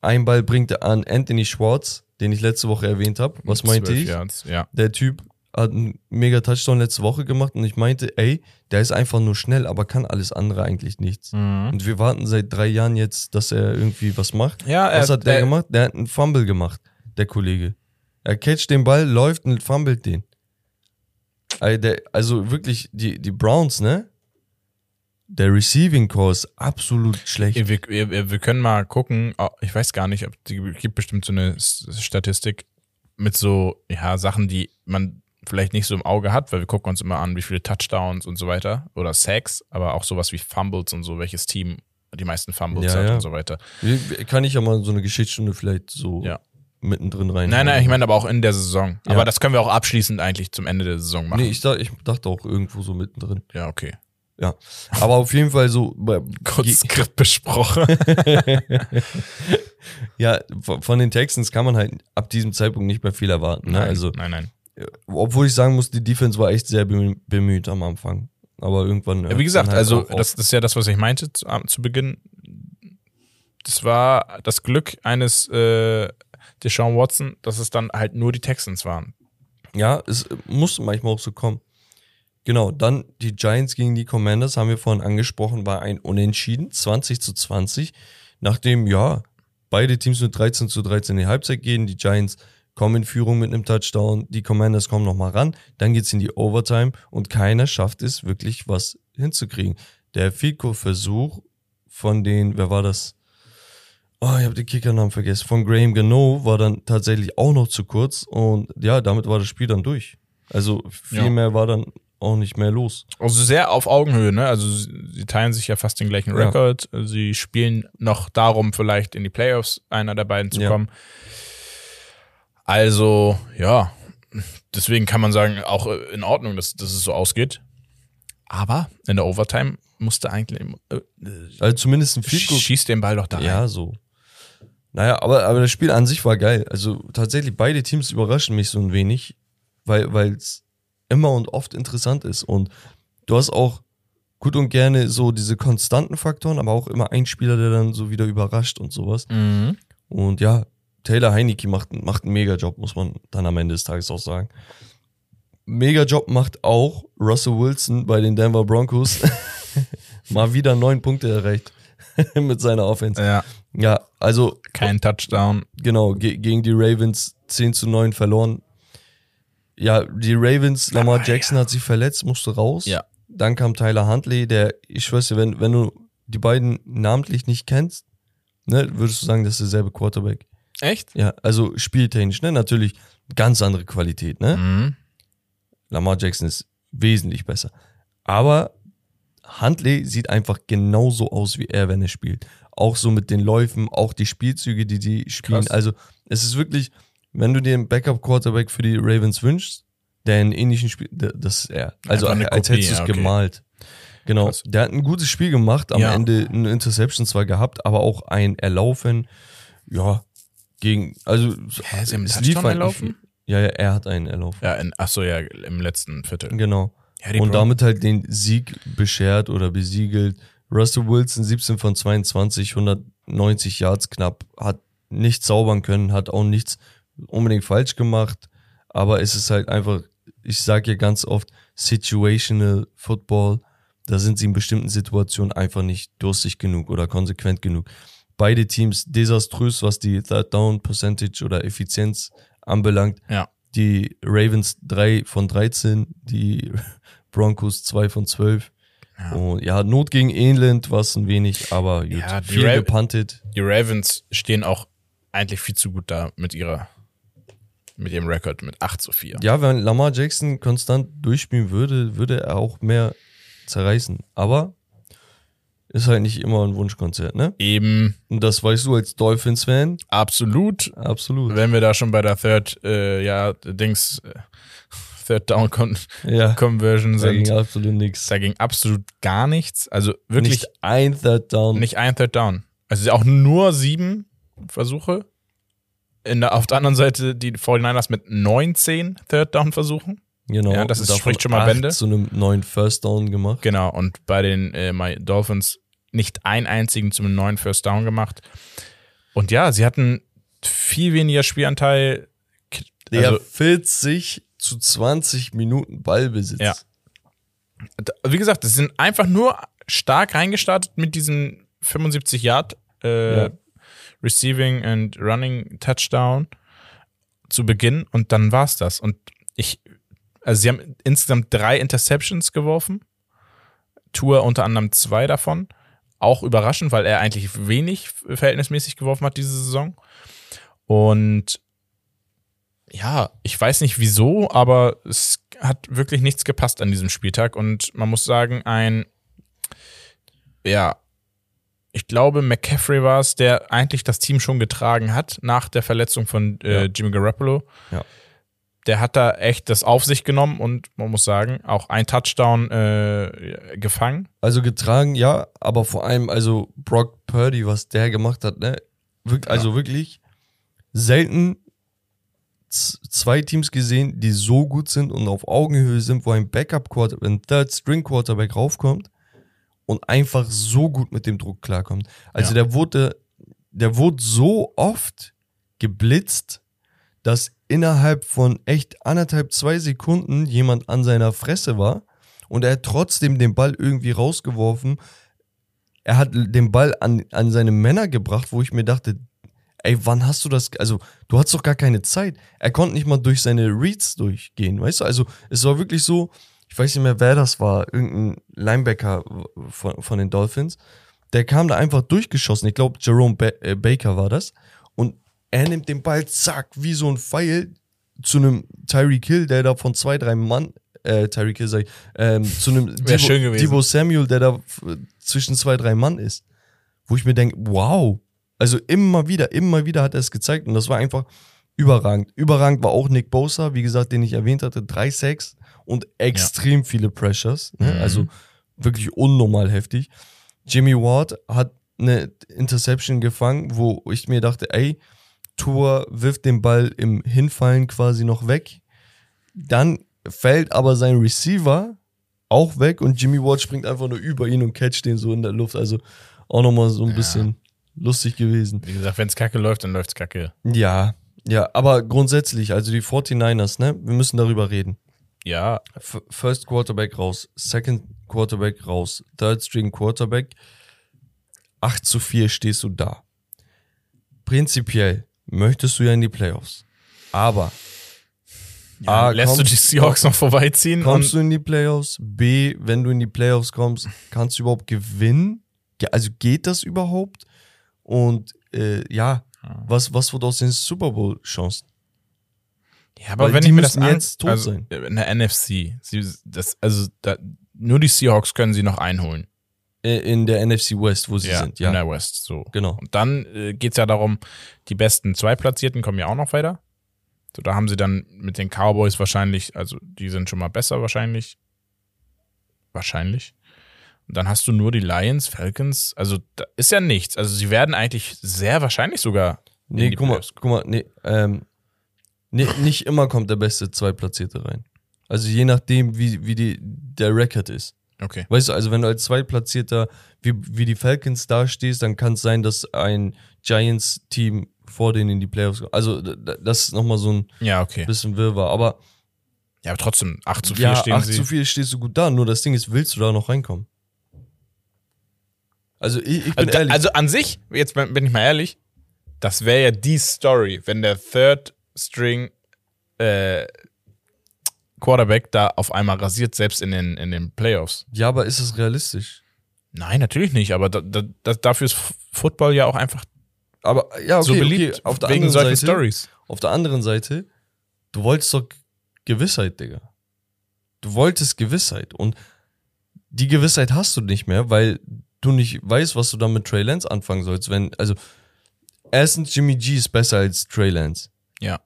ein Ball bringt er an Anthony Schwartz, den ich letzte Woche erwähnt habe. Was meinte 12 ich? Yards, ja. Der Typ hat einen mega Touchdown letzte Woche gemacht und ich meinte, ey, der ist einfach nur schnell, aber kann alles andere eigentlich nichts. Mhm. Und wir warten seit drei Jahren jetzt, dass er irgendwie was macht. Ja, Was er- hat der er- gemacht? Der hat einen Fumble gemacht, der Kollege. Er catcht den Ball, läuft und fummelt den. Der, also wirklich, die, die Browns, ne? Der Receiving Core ist absolut schlecht. Wir, wir, wir können mal gucken, oh, ich weiß gar nicht, ob die gibt bestimmt so eine Statistik mit so ja, Sachen, die man vielleicht nicht so im Auge hat, weil wir gucken uns immer an, wie viele Touchdowns und so weiter oder Sacks, aber auch sowas wie Fumbles und so, welches Team die meisten Fumbles Ja, hat ja. und so weiter. Kann ich ja mal so eine Geschichtsstunde vielleicht so Ja. mittendrin rein. Nein, nein, ich meine aber auch in der Saison. Aber das können wir auch abschließend eigentlich zum Ende der Saison machen. Nee, ich, ich dachte auch irgendwo so mittendrin. ja, okay. Ja. Aber auf jeden Fall so. Kurz Skript besprochen. Ja, von den Texans kann man halt ab diesem Zeitpunkt nicht mehr viel erwarten. Ne? Nein, Also, nein, nein. obwohl ich sagen muss, die Defense war echt sehr bemü- bemüht am Anfang. Aber irgendwann. Ja, wie gesagt, dann halt also das, das ist ja das, was ich meinte zu, zu Beginn. das war das Glück eines äh, Deshaun Watson, dass es dann halt nur die Texans waren. Ja, es muss manchmal auch so kommen. Genau, dann die Giants gegen die Commanders, haben wir vorhin angesprochen, war ein Unentschieden, 20 zu 20. Nachdem, ja, beide Teams mit 13 zu 13 in die Halbzeit gehen, die Giants kommen in Führung mit einem Touchdown, die Commanders kommen nochmal ran, dann geht's in die Overtime und keiner schafft es wirklich was hinzukriegen. Der Fico-Versuch von den, wer war das? Oh, ich habe den Kickernamen vergessen. Von Graham Gano war dann tatsächlich auch noch zu kurz und ja, damit war das Spiel dann durch. Also viel Ja. mehr war dann auch nicht mehr los. Also sehr auf Augenhöhe, ne? Also sie teilen sich ja fast den gleichen Ja. Rekord. Sie spielen noch darum, vielleicht in die Playoffs einer der beiden zu Ja. kommen. Also, ja, deswegen kann man sagen, auch äh, in Ordnung, dass, dass es so ausgeht. Aber in der Overtime musste eigentlich äh, Also zumindest ein Field schießt den Ball doch da rein. Ja, so. Naja, aber, aber das Spiel an sich war geil. Also tatsächlich, beide Teams überraschen mich so ein wenig, weil es immer und oft interessant ist. Und du hast auch gut und gerne so diese konstanten Faktoren, aber auch immer ein Spieler, der dann so wieder überrascht und sowas. Mhm. Und ja, Taylor Heineke macht, macht einen Mega-Job, muss man dann am Ende des Tages auch sagen. Mega-Job macht auch Russell Wilson bei den Denver Broncos. Mal wieder neun Punkte erreicht mit seiner Offense. Ja, Ja, also kein Touchdown. genau, ge gegen die Ravens 10 zu 9 verloren. Ja, die Ravens, Lamar Ah, Jackson hat sich verletzt, musste raus. Ja. Dann kam Tyler Huntley, der, ich schwör's dir, wenn, wenn du die beiden namentlich nicht kennst, ne, würdest du sagen, das ist derselbe Quarterback. Echt? Ja, also spieltechnisch, ne, natürlich ganz andere Qualität, ne? Mhm. Lamar Jackson ist wesentlich besser. Aber Huntley sieht einfach genauso aus wie er, wenn er spielt. Auch so mit den Läufen, auch die Spielzüge, die die spielen. Krass. Also es ist wirklich, wenn du dir einen Backup-Quarterback für die Ravens wünschst, der einen ähnlichen Spiel, das ist er. Also als Kopie, hättest du es okay. gemalt. Genau. Krass. Der hat ein gutes Spiel gemacht, am Ja. Ende eine Interception zwar gehabt, aber auch ein Erlaufen. Ja, gegen, also Hä, sie haben einen es lief halt erlaufen? Ja, ja, er hat einen erlaufen. Ja, in, ach so, ja, im letzten Viertel. Genau. Ja, und damit halt den Sieg beschert oder besiegelt. Russell Wilson 17 von 22, 190 Yards knapp, hat nicht zaubern können, hat auch nichts unbedingt falsch gemacht, aber es ist halt einfach, ich sage ja ganz oft, situational Football, da sind sie in bestimmten Situationen einfach nicht durstig genug oder konsequent genug. Beide Teams desaströs, was die Third Down Percentage oder Effizienz anbelangt. Ja. Die Ravens 3 von 13, die Broncos 2 von 12. Ja. Und ja, Not gegen England war es ein wenig, aber gut. Ja, viel Ra- gepuntet. Die Ravens stehen auch eigentlich viel zu gut da mit ihrer, mit ihrem Rekord mit 8 zu 4. Ja, wenn Lamar Jackson konstant durchspielen würde, würde er auch mehr zerreißen. Aber ist halt nicht immer ein Wunschkonzert, ne? Eben Und das weißt du als Dolphins-Fan. absolut. Absolut. Wenn wir da schon bei der Third, äh, ja, Dings, äh, Third Down Con Ja, Conversion da ging sind, absolut nichts. da ging absolut gar nichts. Also wirklich Nicht ein Third Down. nicht ein Third Down. Also auch nur sieben Versuche. Der, auf der anderen Seite die 49ers mit 19 Third Down Versuchen. Genau. Ja, das ist- spricht schon mal Bände. zu einem neuen First Down gemacht. Genau, und bei den äh, Dolphins nicht einen einzigen zum neuen First Down gemacht. Und ja, sie hatten viel weniger Spielanteil. Der Also, 40 zu 20 Minuten Ballbesitz. Ja. wie gesagt, sie sind einfach nur stark reingestartet mit diesem 75 Yard äh, Ja. Receiving and Running Touchdown zu Beginn und dann war's das. Und ich, also sie haben insgesamt drei Interceptions geworfen. Tour unter anderem zwei davon. Auch überraschend, weil er eigentlich wenig verhältnismäßig geworfen hat diese Saison. Und ja, ich weiß nicht wieso, aber es hat wirklich nichts gepasst an diesem Spieltag. Und man muss sagen, ein, ja, ich glaube, McCaffrey war es, der eigentlich das Team schon getragen hat nach der Verletzung von äh, Ja. Jimmy Garoppolo. Ja. Der hat da echt das auf sich genommen und man muss sagen, auch ein Touchdown äh, gefangen. Also getragen, ja, aber vor allem, also Brock Purdy, was der gemacht hat, ne? Wirk Also wirklich selten zwei Teams gesehen, die so gut sind und auf Augenhöhe sind, wo ein Backup-Quarterback, ein Third-String-Quarterback raufkommt und einfach so gut mit dem Druck klarkommt. Also Ja. der wurde der wurde so oft geblitzt, dass innerhalb von echt anderthalb, zwei Sekunden jemand an seiner Fresse war und er hat trotzdem den Ball irgendwie rausgeworfen. Er hat den Ball an, an seine Männer gebracht, wo ich mir dachte, ey, wann hast du das? Also, du hattest doch gar keine Zeit. Er konnte nicht mal durch seine Reads durchgehen, weißt du? Also, es war wirklich so, ich weiß nicht mehr, wer das war, irgendein Linebacker von, von den Dolphins. Der kam da einfach durchgeschossen. Ich glaube, Jerome ba äh, Baker war das. Und er nimmt den Ball, zack, wie so ein Pfeil zu einem Tyreek Hill, der da von zwei, drei Mann, äh, Tyreek Hill sag ich, ähm, zu einem Debo. Debo Samuel, der da zwischen zwei, drei Mann ist. Wo ich mir denke, wow. Also immer wieder, immer wieder hat er es gezeigt und das war einfach überragend. Überragend war auch Nick Bosa, wie gesagt, den ich erwähnt hatte, drei Sacks und extrem viele Pressures. Ne? Mhm. Also wirklich unnormal heftig. Jimmy Ward hat eine Interception gefangen, wo ich mir dachte, ey, Tour wirft den Ball im Hinfallen quasi noch weg. Dann fällt aber sein Receiver auch weg und Jimmy Ward springt einfach nur über ihn und catcht den so in der Luft. Also auch nochmal so ein bisschen lustig gewesen. Wie gesagt, wenn es kacke läuft, dann läuft's kacke. Ja, ja, aber grundsätzlich, also die 49ers, ne, wir müssen darüber reden. Ja, F First Quarterback raus, Second Quarterback raus, Third String Quarterback. 8 zu 4 stehst du da. Prinzipiell möchtest du ja in die Playoffs. Aber ja A, lässt du kommst- die Seahawks noch vorbeiziehen? kommst du in die Playoffs? B, wenn du in die Playoffs kommst, kannst du überhaupt gewinnen? Ge- Also geht das überhaupt? Und äh, ja, was, was wird aus den Super Bowl-Chancen? Ja, aber weil wenn die ich mir das an, jetzt tot also, sein. In der NFC, sie, das, also da, nur die Seahawks können sie noch einholen. In der NFC West, wo sie sind, ja. in der West, so. Genau. Und dann äh, geht's ja darum, die besten zwei Platzierten kommen ja auch noch weiter. So, da haben sie dann mit den Cowboys wahrscheinlich, also die sind schon mal besser wahrscheinlich. Wahrscheinlich. Und dann hast du nur die Lions, Falcons, also da ist ja nichts. Also sie werden eigentlich sehr wahrscheinlich sogar. Nee, guck mal, guck mal, nee, ähm, nee, nicht immer kommt der beste Zweitplatzierte rein. Also je nachdem, wie, wie die, der Record ist. Okay. Weißt du, also wenn du als Zweitplatzierter wie, wie die Falcons dastehst, dann kann es sein, dass ein Giants-Team vor denen in die Playoffs kommt. Also das ist nochmal so ein Ja, okay. bisschen Wirrwarr. Aber Ja, aber trotzdem, 8 zu 4 ja, stehen 8 sie. zu 4 stehst du gut da. Nur das Ding ist, willst du da noch reinkommen? Also ich, ich bin Also, ehrlich. also an sich, jetzt bin bin ich mal ehrlich, das wäre ja die Story, wenn der Third String äh, Quarterback da auf einmal rasiert, selbst in den, in den Playoffs. ja, aber ist es realistisch? Nein, natürlich nicht, aber da, da, da, dafür ist Football ja auch einfach Aber ja, okay, so beliebt, okay. Auf der wegen anderen solchen Seite, Stories. Auf der anderen Seite, du wolltest doch Gewissheit, Digga. Du wolltest Gewissheit. Und die Gewissheit hast du nicht mehr, weil du nicht weißt, was du dann mit Trey Lance anfangen sollst. Wenn, also, erstens, Jimmy G ist besser als Trey Lance. Ja.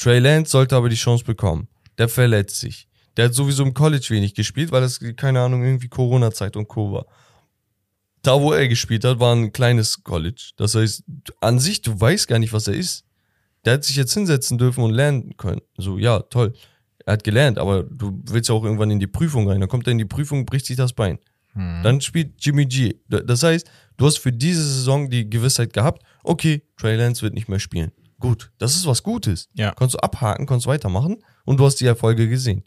Trey Lance sollte aber die Chance bekommen. Der verletzt sich. Der hat sowieso im College wenig gespielt, weil das, keine Ahnung, irgendwie Corona-Zeit und Co. war. Da, wo er gespielt hat, war ein kleines College. Das heißt, an sich, du weißt gar nicht, was er ist. Der hat sich jetzt hinsetzen dürfen und lernen können. So, ja, toll. Er hat gelernt, aber du willst ja auch irgendwann in die Prüfung rein. Dann kommt er in die Prüfung, bricht sich das Bein. Dann spielt Jimmy G. Das heißt, du hast für diese Saison die Gewissheit gehabt, okay, Trey Lance wird nicht mehr spielen. Gut, das ist was Gutes. Ja. Kannst du abhaken, kannst weitermachen und du hast die Erfolge gesehen.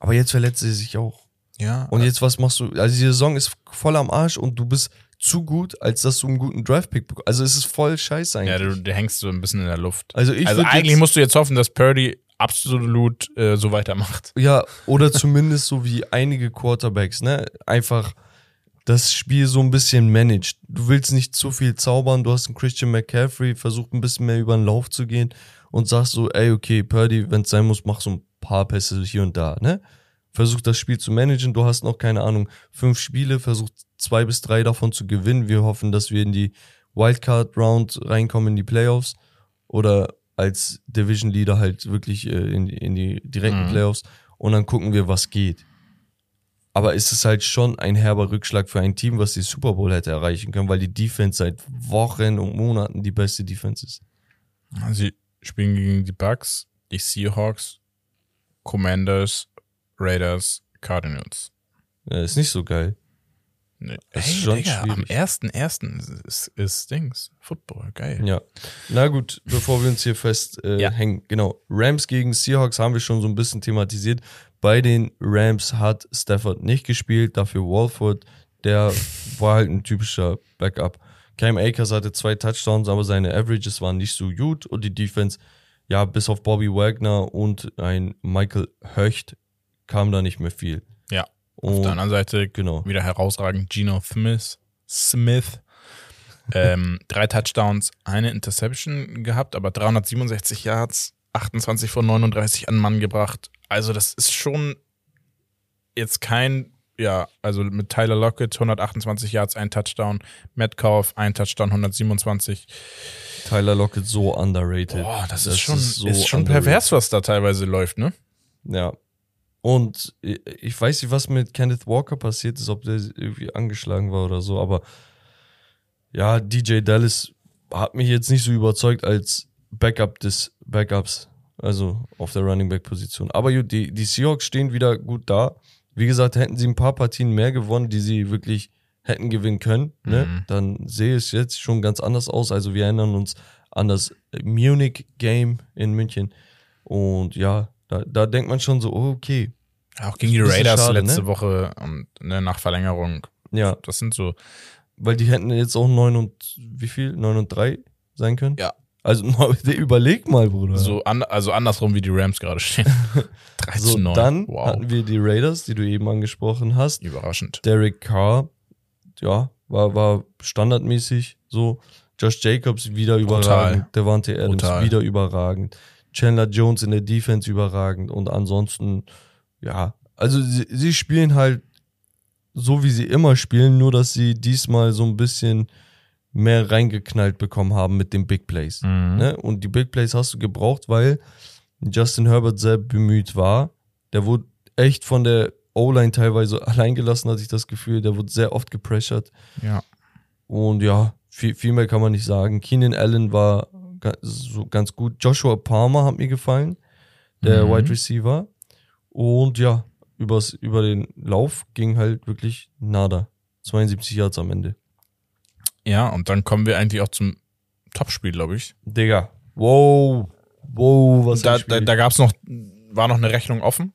Aber jetzt verletzt sie sich auch. Ja. Und jetzt, was machst du? Also, die Saison ist voll am Arsch und du bist zu gut, als dass du einen guten Draft-Pick bekommst. Also, es ist voll scheiße eigentlich. ja, du, du hängst so ein bisschen in der Luft. also, ich also eigentlich jetzt, musst du jetzt hoffen, dass Purdy absolut äh, so weitermacht. Ja, oder zumindest so wie einige Quarterbacks, ne? Einfach das Spiel so ein bisschen managt. Du willst nicht zu viel zaubern, du hast einen Christian McCaffrey, versucht ein bisschen mehr über den Lauf zu gehen und sagst so, ey, okay, Purdy, wenn es sein muss, mach so ein paar Pässe hier und da, ne? Versuch das Spiel zu managen, du hast noch, keine Ahnung, fünf Spiele, versuch zwei bis drei davon zu gewinnen. Wir hoffen, dass wir in die Wildcard-Round reinkommen, in die Playoffs oder als Division Leader halt wirklich äh, in, die- in die direkten Mhm. Playoffs und dann gucken wir, was geht. Aber es ist halt schon ein herber Rückschlag für ein Team, was die Super Bowl hätte erreichen können, weil die Defense seit Wochen und Monaten die beste Defense ist. Sie spielen gegen die Bucks, die Seahawks, Commanders, Raiders, Cardinals. Ja, ist nicht so geil. Nee. Das Hey, ist schon Digga, am schwierig. 1.1. ist, ist Dings. Football, geil. Ja. Na gut, bevor wir uns hier fest äh, Ja. hängen. Genau. Rams gegen Seahawks haben wir schon so ein bisschen thematisiert. Bei den Rams hat Stafford nicht gespielt, dafür Walford, der war halt ein typischer Backup. Cam Akers hatte zwei Touchdowns, aber seine Averages waren nicht so gut und die Defense, ja, bis auf Bobby Wagner und ein Michael Höcht kam da nicht mehr viel. Ja. Auf Und der anderen Seite genau. wieder herausragend Geno Smith. Smith. ähm, drei Touchdowns, eine Interception gehabt, aber 367 Yards, 28 von 39 an Mann gebracht. Also das ist schon jetzt kein, ja, also mit Tyler Lockett 128 Yards, ein Touchdown, Metcalf ein Touchdown, 127. Tyler Lockett so underrated. Boah, das, ist schon, so ist schon underrated. pervers, was da teilweise läuft, ne? Ja. Und ich weiß nicht, was mit Kenneth Walker passiert ist, ob der irgendwie angeschlagen war oder so, aber ja, DJ Dallas hat mich jetzt nicht so überzeugt als Backup des Backups, also auf der Running Back Position. Aber gut, die, die Seahawks stehen wieder gut da. Wie gesagt, hätten sie ein paar Partien mehr gewonnen, die sie wirklich hätten gewinnen können, ne? Mhm. dann sehe es jetzt schon ganz anders aus. Also wir erinnern uns an das Munich Game in München. Und ja, da, da denkt man schon so, oh, okay, Auch gegen die Raiders schade, letzte ne? Woche und ne, nach Verlängerung. ja, Das sind so, weil die hätten jetzt auch 9 und wie viel? 9 und 3 sein können? Ja. Also überleg mal, Bruder. so an, also andersrum wie die Rams gerade stehen. 3 So, zu 9. dann wow. hatten wir die Raiders, die du eben angesprochen hast. Überraschend. Derek Carr, ja, war, war standardmäßig so. Josh Jacobs wieder überragend. Devante Adams Brutal. wieder überragend. Chandler Jones in der Defense überragend. Und ansonsten, ja, also sie, sie spielen halt so, wie sie immer spielen, nur dass sie diesmal so ein bisschen mehr reingeknallt bekommen haben mit den Big Plays. Mhm. Ne? Und die Big Plays hast du gebraucht, weil Justin Herbert sehr bemüht war. Der wurde echt von der O-Line teilweise allein gelassen, hatte ich das Gefühl. Der wurde sehr oft gepressured. Ja. Und ja, viel, viel mehr kann man nicht sagen. Keenan Allen war so ganz gut. Joshua Palmer hat mir gefallen, der Mhm. Wide Receiver. Und ja, übers, über den Lauf ging halt wirklich nada. 72 Yards am Ende. Ja, und dann kommen wir eigentlich auch zum Topspiel, glaube ich. Digga, wow, wow, was da da, da gab es noch, war noch eine Rechnung offen.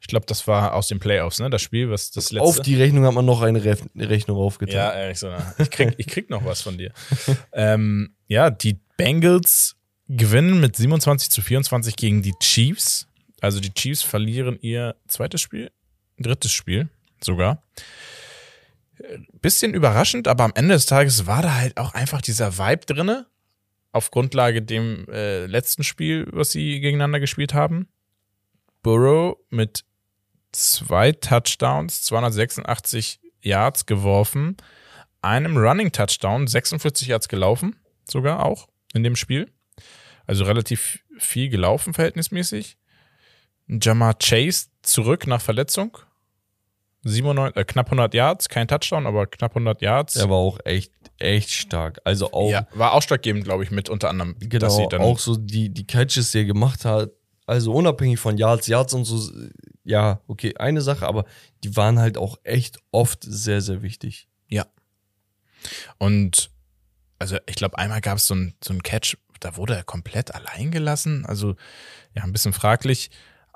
Ich glaube, das war aus den Playoffs, ne? Das Spiel, was das letzte. Auf die Rechnung hat man noch eine Ref Rechnung aufgetan. Ja, ehrlich so. Ich krieg, ich krieg noch was von dir. ähm, ja, die Bengals gewinnen mit 27 zu 24 gegen die Chiefs. Also die Chiefs verlieren ihr zweites Spiel, drittes Spiel sogar. Bisschen überraschend, aber am Ende des Tages war da halt auch einfach dieser Vibe drinne. Auf Grundlage dem äh, letzten Spiel, was sie gegeneinander gespielt haben. Burrow mit zwei Touchdowns, 286 Yards geworfen, einem Running Touchdown, 46 Yards gelaufen, sogar auch in dem Spiel. Also relativ viel gelaufen verhältnismäßig. Jamar Chase zurück nach Verletzung. 97, äh, knapp 100 Yards, kein Touchdown, aber knapp 100 Yards. Der war auch echt, echt stark. Also auch, ja, war ausschlaggebend, glaube ich, mit unter anderem, genau, auch so die, die Catches, die er gemacht hat. Also unabhängig von Yards, Yards und so, ja, okay, eine Sache, aber die waren halt auch echt oft sehr, sehr wichtig. Und also ich glaube, einmal gab es so ein, so ein Catch, da wurde er komplett allein gelassen. Also ja, ein bisschen fraglich.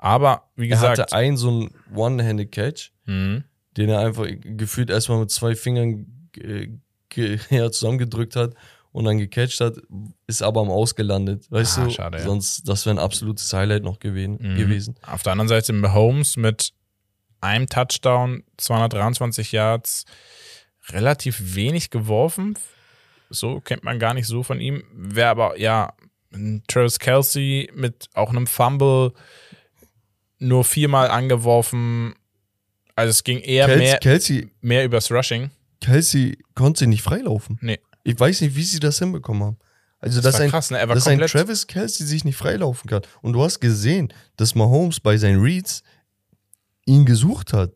Aber wie Er gesagt, hatte einen so einen One-Handed Catch, mhm. den er einfach gefühlt erstmal mit zwei Fingern äh, ge- ja, zusammengedrückt hat und dann gecatcht hat, ist aber am Ausgelandet. Weißt Ah, du? schade, ja. Sonst, das wäre ein absolutes Highlight noch gewesen. Mhm. gewesen. Auf der anderen Seite Mahomes mit einem Touchdown, 223 Yards, relativ wenig geworfen. So kennt man gar nicht so von ihm. Wäre aber, ja, ein Travis Kelsey mit auch einem Fumble nur viermal angeworfen. Also es ging eher Kelsey, mehr, Kelsey, mehr übers Rushing. Kelsey konnte sie nicht freilaufen. Nee. Ich weiß nicht, wie sie das hinbekommen haben. Also, Das dass, ein, krass, ne? Er war dass ein. Travis Kelsey sich nicht freilaufen kann. Und du hast gesehen, dass Mahomes bei seinen Reads ihn gesucht hat.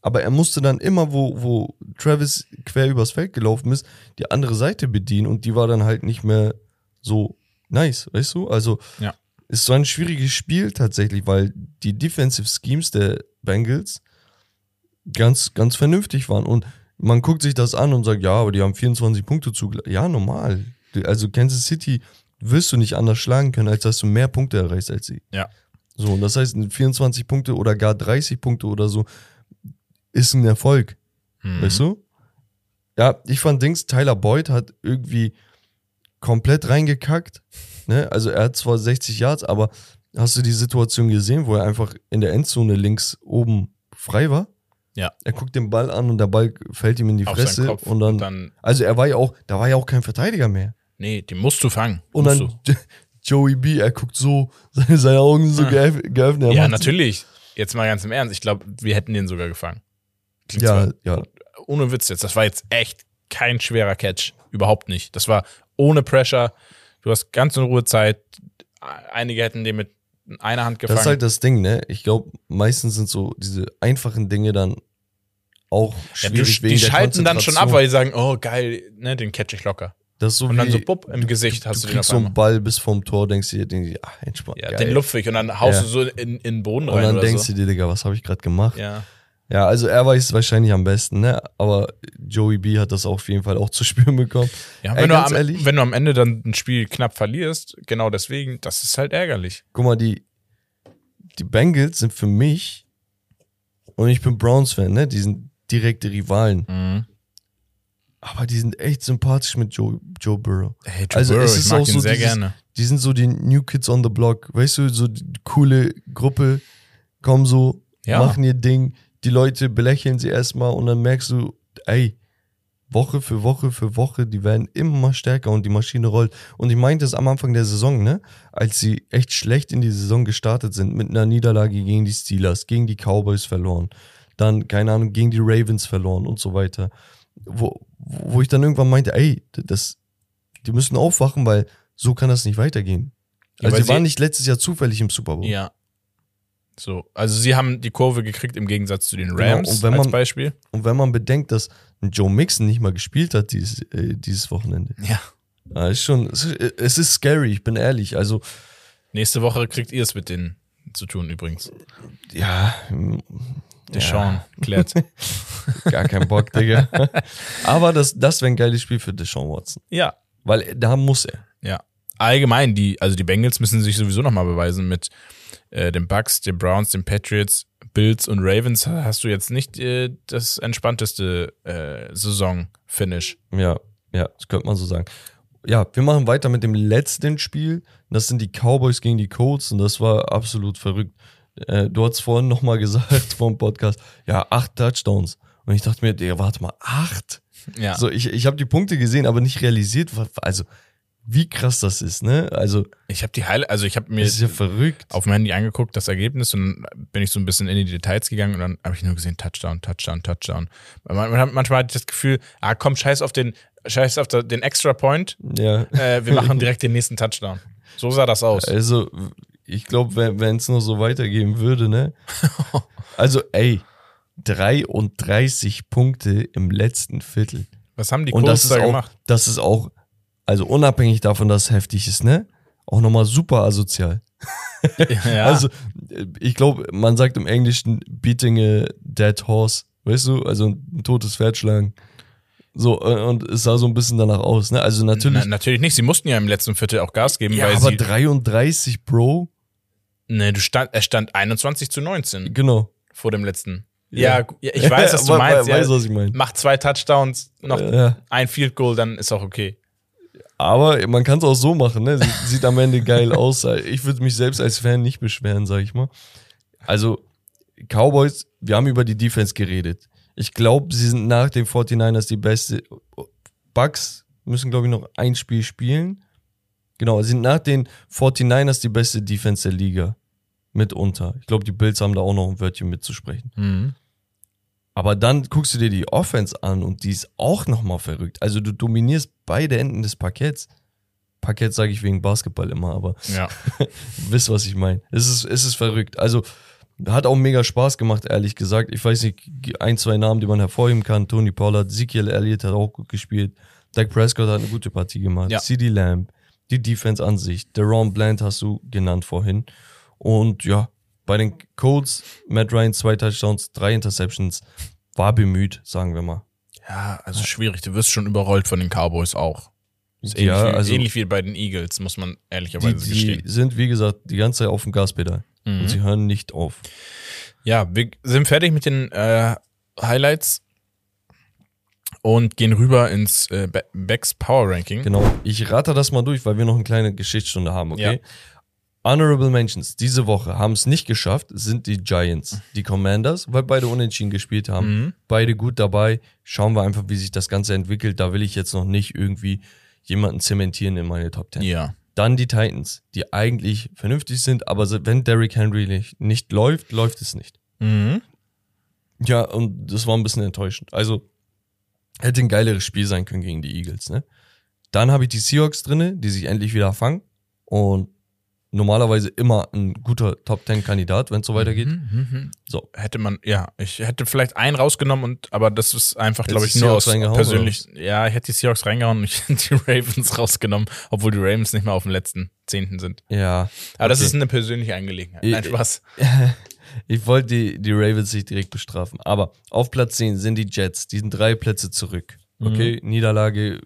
Aber er musste dann immer, wo, wo Travis quer übers Feld gelaufen ist, die andere Seite bedienen und die war dann halt nicht mehr so nice, weißt du? Also Ja. Ist so ein schwieriges Spiel tatsächlich, weil die Defensive Schemes der Bengals ganz, ganz vernünftig waren. Und man guckt sich das an und sagt, ja, aber die haben 24 Punkte zugelassen. Ja, normal. Also Kansas City wirst du nicht anders schlagen können, als dass du mehr Punkte erreichst als sie. Ja. So, und das heißt, 24 Punkte oder gar 30 Punkte oder so ist ein Erfolg. Mhm. Weißt du? Ja, ich fand Dings, Tyler Boyd hat irgendwie komplett reingekackt. Ne? Also er hat zwar 60 Yards, aber hast du die Situation gesehen, wo er einfach in der Endzone links oben frei war? Ja. Er guckt den Ball an und der Ball fällt ihm in die Auf Fresse Kopf und dann, und dann- also er war ja auch, da war ja auch kein Verteidiger mehr. Nee, die musst du fangen. Und musst dann Joey B, er guckt so, seine, seine Augen so Ah. geöff- geöffnet. du. Ja, natürlich. Jetzt mal ganz im Ernst. Ich glaube, wir hätten den sogar gefangen. Klingt Ja, ja. ohne Witz jetzt. Das war jetzt echt kein schwerer Catch. Überhaupt nicht. Das war ohne Pressure. Du hast ganz in Ruhe Zeit. Einige hätten den mit einer Hand gefangen. Das ist halt das Ding, ne? Ich glaube, meistens sind so diese einfachen Dinge dann auch ja, du, schwierig wegen die der schalten dann schon ab, weil die sagen, oh geil, ne, den catch ich locker. das ist so Und dann so bupp im Gesicht hast du, du den kriegst so einen. Ball bis vom Tor, denkst du dir, du ach, entspannt, Ja, geil. den lupfe ich und dann haust Ja. du so in, in den Boden Und rein dann oder denkst so. du dir, Digga, was habe ich gerade gemacht? Ja. Ja, also er weiß es wahrscheinlich am besten, ne? Aber Joey B hat das auf jeden Fall auch zu spüren bekommen. Ja, Ey, wenn, du ganz am, ehrlich? wenn du am Ende dann ein Spiel knapp verlierst, genau deswegen, das ist halt ärgerlich. Guck mal, die, die Bengals sind für mich, und ich bin Browns-Fan, ne? Die sind direkte Rivalen. Aber die sind echt sympathisch mit Joe, Joe Burrow. Hey, Joe Also Burrow, es ich ist mag auch ihn so sehr dieses- gerne. Die sind so die New Kids on the Block, weißt du, so die coole Gruppe, kommen so, Ja. machen ihr Ding, die Leute belächeln sie erstmal und dann merkst du, ey, Woche für Woche für Woche, die werden immer stärker und die Maschine rollt. Und ich meinte es am Anfang der Saison, ne, als sie echt schlecht in die Saison gestartet sind, mit einer Niederlage gegen die Steelers, gegen die Cowboys verloren, dann, keine Ahnung, gegen die Ravens verloren und so weiter. Wo, wo ich dann irgendwann meinte, ey, das, die müssen aufwachen, weil so kann das nicht weitergehen. Ja, Also weil die waren nicht letztes Jahr zufällig im Super Bowl. Ja. So, also sie haben die Kurve gekriegt im Gegensatz zu den Genau, Rams und wenn als man- Beispiel. Und wenn man bedenkt, dass Joe Mixon nicht mal gespielt hat dieses, äh, dieses Wochenende, Ja. ja, ist schon, es ist, es ist scary, ich bin ehrlich. Also, Nächste Woche kriegt ihr es mit denen zu tun übrigens. ja, Der Sean klärt. gar kein Bock, Digga. Aber das, das wäre ein geiles Spiel für Deshaun Watson. ja, Weil da muss er. ja. Allgemein, die, also die Bengals müssen sich sowieso nochmal beweisen mit äh, den Bucks, den Browns, den Patriots, Bills und Ravens hast du jetzt nicht äh, das entspannteste äh, Saison-Finish. Ja, ja, das könnte man so sagen. Ja, wir machen weiter mit dem letzten Spiel. Das sind die Cowboys gegen die Colts und das war absolut verrückt. Äh, du hast vorhin nochmal gesagt vom Podcast, ja, acht Touchdowns. Und ich dachte mir, Digga, warte mal, acht? Ja. So, ich, ich habe die Punkte gesehen, aber nicht realisiert, also wie krass das ist, ne? Also, Ich habe die Heile, also ich habe mir das ist ja verrückt. auf dem Handy angeguckt, das Ergebnis, und dann bin ich so ein bisschen in die Details gegangen und dann habe ich nur gesehen, Touchdown, Touchdown, Touchdown. Man, man hat, manchmal hatte ich das Gefühl, ah komm, scheiß auf den, scheiß auf den Extra Point, Ja. äh, wir machen direkt den nächsten Touchdown. So sah das aus. Also, ich glaube, wenn es noch so weitergehen würde, ne? Also, ey, 33 Punkte im letzten Viertel. Was haben die Colts da auch, gemacht? das ist auch, also unabhängig davon, dass es heftig ist, ne? Auch nochmal super asozial. Ja, Also, ich glaube, man sagt im Englischen beating a dead horse, weißt du? Also ein totes Pferd schlagen. So, und es sah so ein bisschen danach aus, ne? Also natürlich. Na, natürlich nicht. Sie mussten ja im letzten Viertel auch Gas geben, ja, weil aber sie. 33, Bro. Ne, du stand, er stand 21 zu 19 Genau. vor dem letzten. Ja. Ja, ich weiß, was du meinst. Weiß, Ja, was ich meine. macht zwei Touchdowns, noch Ja. ein Field Goal, dann ist auch okay. Aber man kann es auch so machen, ne? Sieht, sieht am Ende geil aus. Ich würde mich selbst als Fan nicht beschweren, sag ich mal. Also, Cowboys, wir haben über die Defense geredet. Ich glaube, sie sind nach den 49ers die beste. Bucks müssen, glaube ich, noch ein Spiel spielen. Genau, sie sind nach den 49ers die beste Defense der Liga. Mitunter. Ich glaube, die Bills haben da auch noch ein Wörtchen mitzusprechen. Mhm. Aber dann guckst du dir die Offense an und die ist auch nochmal verrückt. Also du dominierst beide Enden des Parketts. Parkett sage ich wegen Basketball immer, aber Ja. wisst, was ich meine. Es ist, es ist verrückt. Also hat auch mega Spaß gemacht, ehrlich gesagt. Ich weiß nicht, ein, zwei Namen, die man hervorheben kann. Tony Pollard, Ezekiel Elliott hat auch gut gespielt. Dak Prescott hat eine gute Partie gemacht. Ja. CD Lamb, die Defense an sich. Deron Bland hast du genannt vorhin. Und ja, bei den Colts, Matt Ryan, zwei Touchdowns, drei Interceptions, war bemüht, sagen wir mal. Ja, also schwierig. Du wirst schon überrollt von den Cowboys auch. Ist Ja, ähnlich, wie, also- ähnlich wie bei den Eagles, muss man Die, ehrlicherweise die gestehen. sind, wie gesagt, die ganze Zeit auf dem Gaspedal. Mhm. Und sie hören nicht auf. Ja, wir sind fertig mit den äh, Highlights und gehen rüber ins äh, Be- Becks Power Ranking. Genau. Ich rate das mal durch, weil wir noch eine kleine Geschichtsstunde haben, okay? Honorable Mentions diese Woche haben es nicht geschafft, sind die Giants, die Commanders, weil beide unentschieden gespielt haben. Mhm. Beide gut dabei. Schauen wir einfach, wie sich das Ganze entwickelt. Da will ich jetzt noch nicht irgendwie jemanden zementieren in meine Top 10. Ja. Dann die Titans, die eigentlich vernünftig sind, aber wenn Derrick Henry nicht, nicht läuft, läuft es nicht. Mhm. Ja, und das war ein bisschen enttäuschend. Also hätte ein geileres Spiel sein können gegen die Eagles, ne? Dann habe ich die Seahawks drinne, die sich endlich wieder fangen und normalerweise immer ein guter Top 10 Kandidat, wenn es so weitergeht. Mhm, mhm. So, Hätte man, ja, ich hätte vielleicht einen rausgenommen und, aber das ist einfach, glaube ich, nur aus persönlich. Ja, ich hätte die Seahawks reingehauen und ich hätte die Ravens rausgenommen, obwohl die Ravens nicht mehr auf dem letzten Zehnten sind. ja. Aber das Okay. ist eine persönliche Angelegenheit. Nein, Ich- Spaß. Ich wollte die, die Ravens nicht direkt bestrafen. Aber auf Platz 10 sind die Jets. Die sind drei Plätze zurück. Okay, Niederlage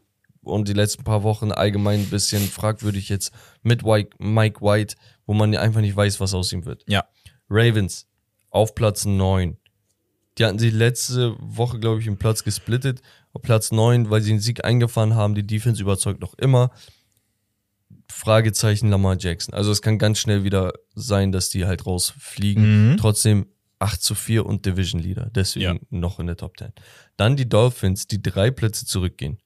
und die letzten paar Wochen allgemein ein bisschen fragwürdig jetzt mit Mike White, wo man einfach nicht weiß, was aus ihm wird. Ja. Ravens auf Platz 9. Die hatten sich letzte Woche, glaube ich, im Platz gesplittet. Auf Platz 9, weil sie einen Sieg eingefahren haben. Die Defense überzeugt noch immer. Fragezeichen Lamar Jackson. Also es kann ganz schnell wieder sein, dass die halt rausfliegen. Mhm. Trotzdem 8 zu 4 und Division Leader. Deswegen Ja. noch in der Top 10. Dann die Dolphins, die drei Plätze zurückgehen.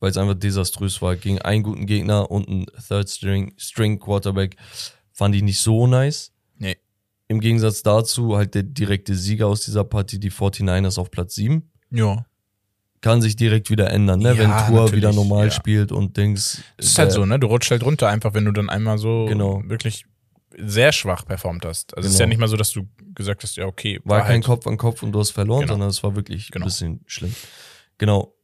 Weil es einfach desaströs war. Gegen einen guten Gegner und einen Third String, String Quarterback fand ich nicht so nice. Nee. Im Gegensatz dazu halt der direkte Sieger aus dieser Partie, die 49ers auf Platz 7. Ja. Kann sich direkt wieder ändern, ne? Ja, wenn Tour wieder normal ja. spielt und Dings. Es ist halt so, ne? Du rutschst halt runter, einfach wenn du dann einmal so Genau. wirklich sehr schwach performt hast. Also es ist Genau. ja nicht mal so, dass du gesagt hast, ja, okay, War kein halt, Kopf an Kopf und du hast verloren, Genau. sondern es war wirklich Genau. ein bisschen schlimm. Genau.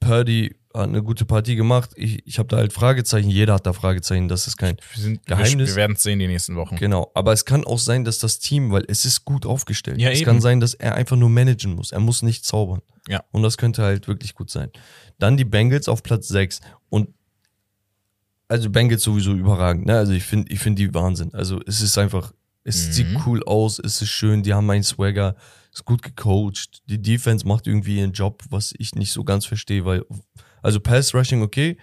Purdy hat eine gute Partie gemacht. Ich, ich habe da halt Fragezeichen. Jeder hat da Fragezeichen. Das ist kein Wir, sind, Geheimnis. wir werden es sehen die nächsten Wochen. Genau. Aber es kann auch sein, dass das Team, weil es ist gut aufgestellt. Ja, es eben. kann sein, dass er einfach nur managen muss. Er muss nicht zaubern. Ja. Und das könnte halt wirklich gut sein. Dann die Bengals auf Platz 6. Und also Bengals sowieso überragend. Ne? Also ich finde ich find die Wahnsinn. Also es ist einfach, es Mhm. sieht cool aus, es ist schön, die haben einen Swagger, ist gut gecoacht. Die Defense macht irgendwie ihren Job, was ich nicht so ganz verstehe, weil, also Pass Rushing okay,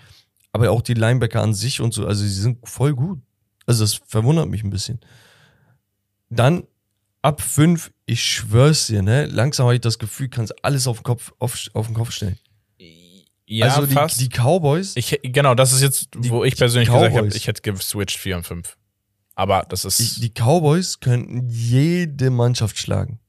aber auch die Linebacker an sich und so, also sie sind voll gut. Also das verwundert mich ein bisschen. Dann ab 5, ich schwör's dir, ne, langsam habe ich das Gefühl, kannst alles auf den Kopf, auf, auf den Kopf stellen. Ja, also die, fast. die Cowboys, ich, genau, das ist jetzt, wo ich persönlich gesagt habe, ich hätte geswitcht 4 und 5. Aber das ist. die, die Cowboys könnten jede Mannschaft schlagen.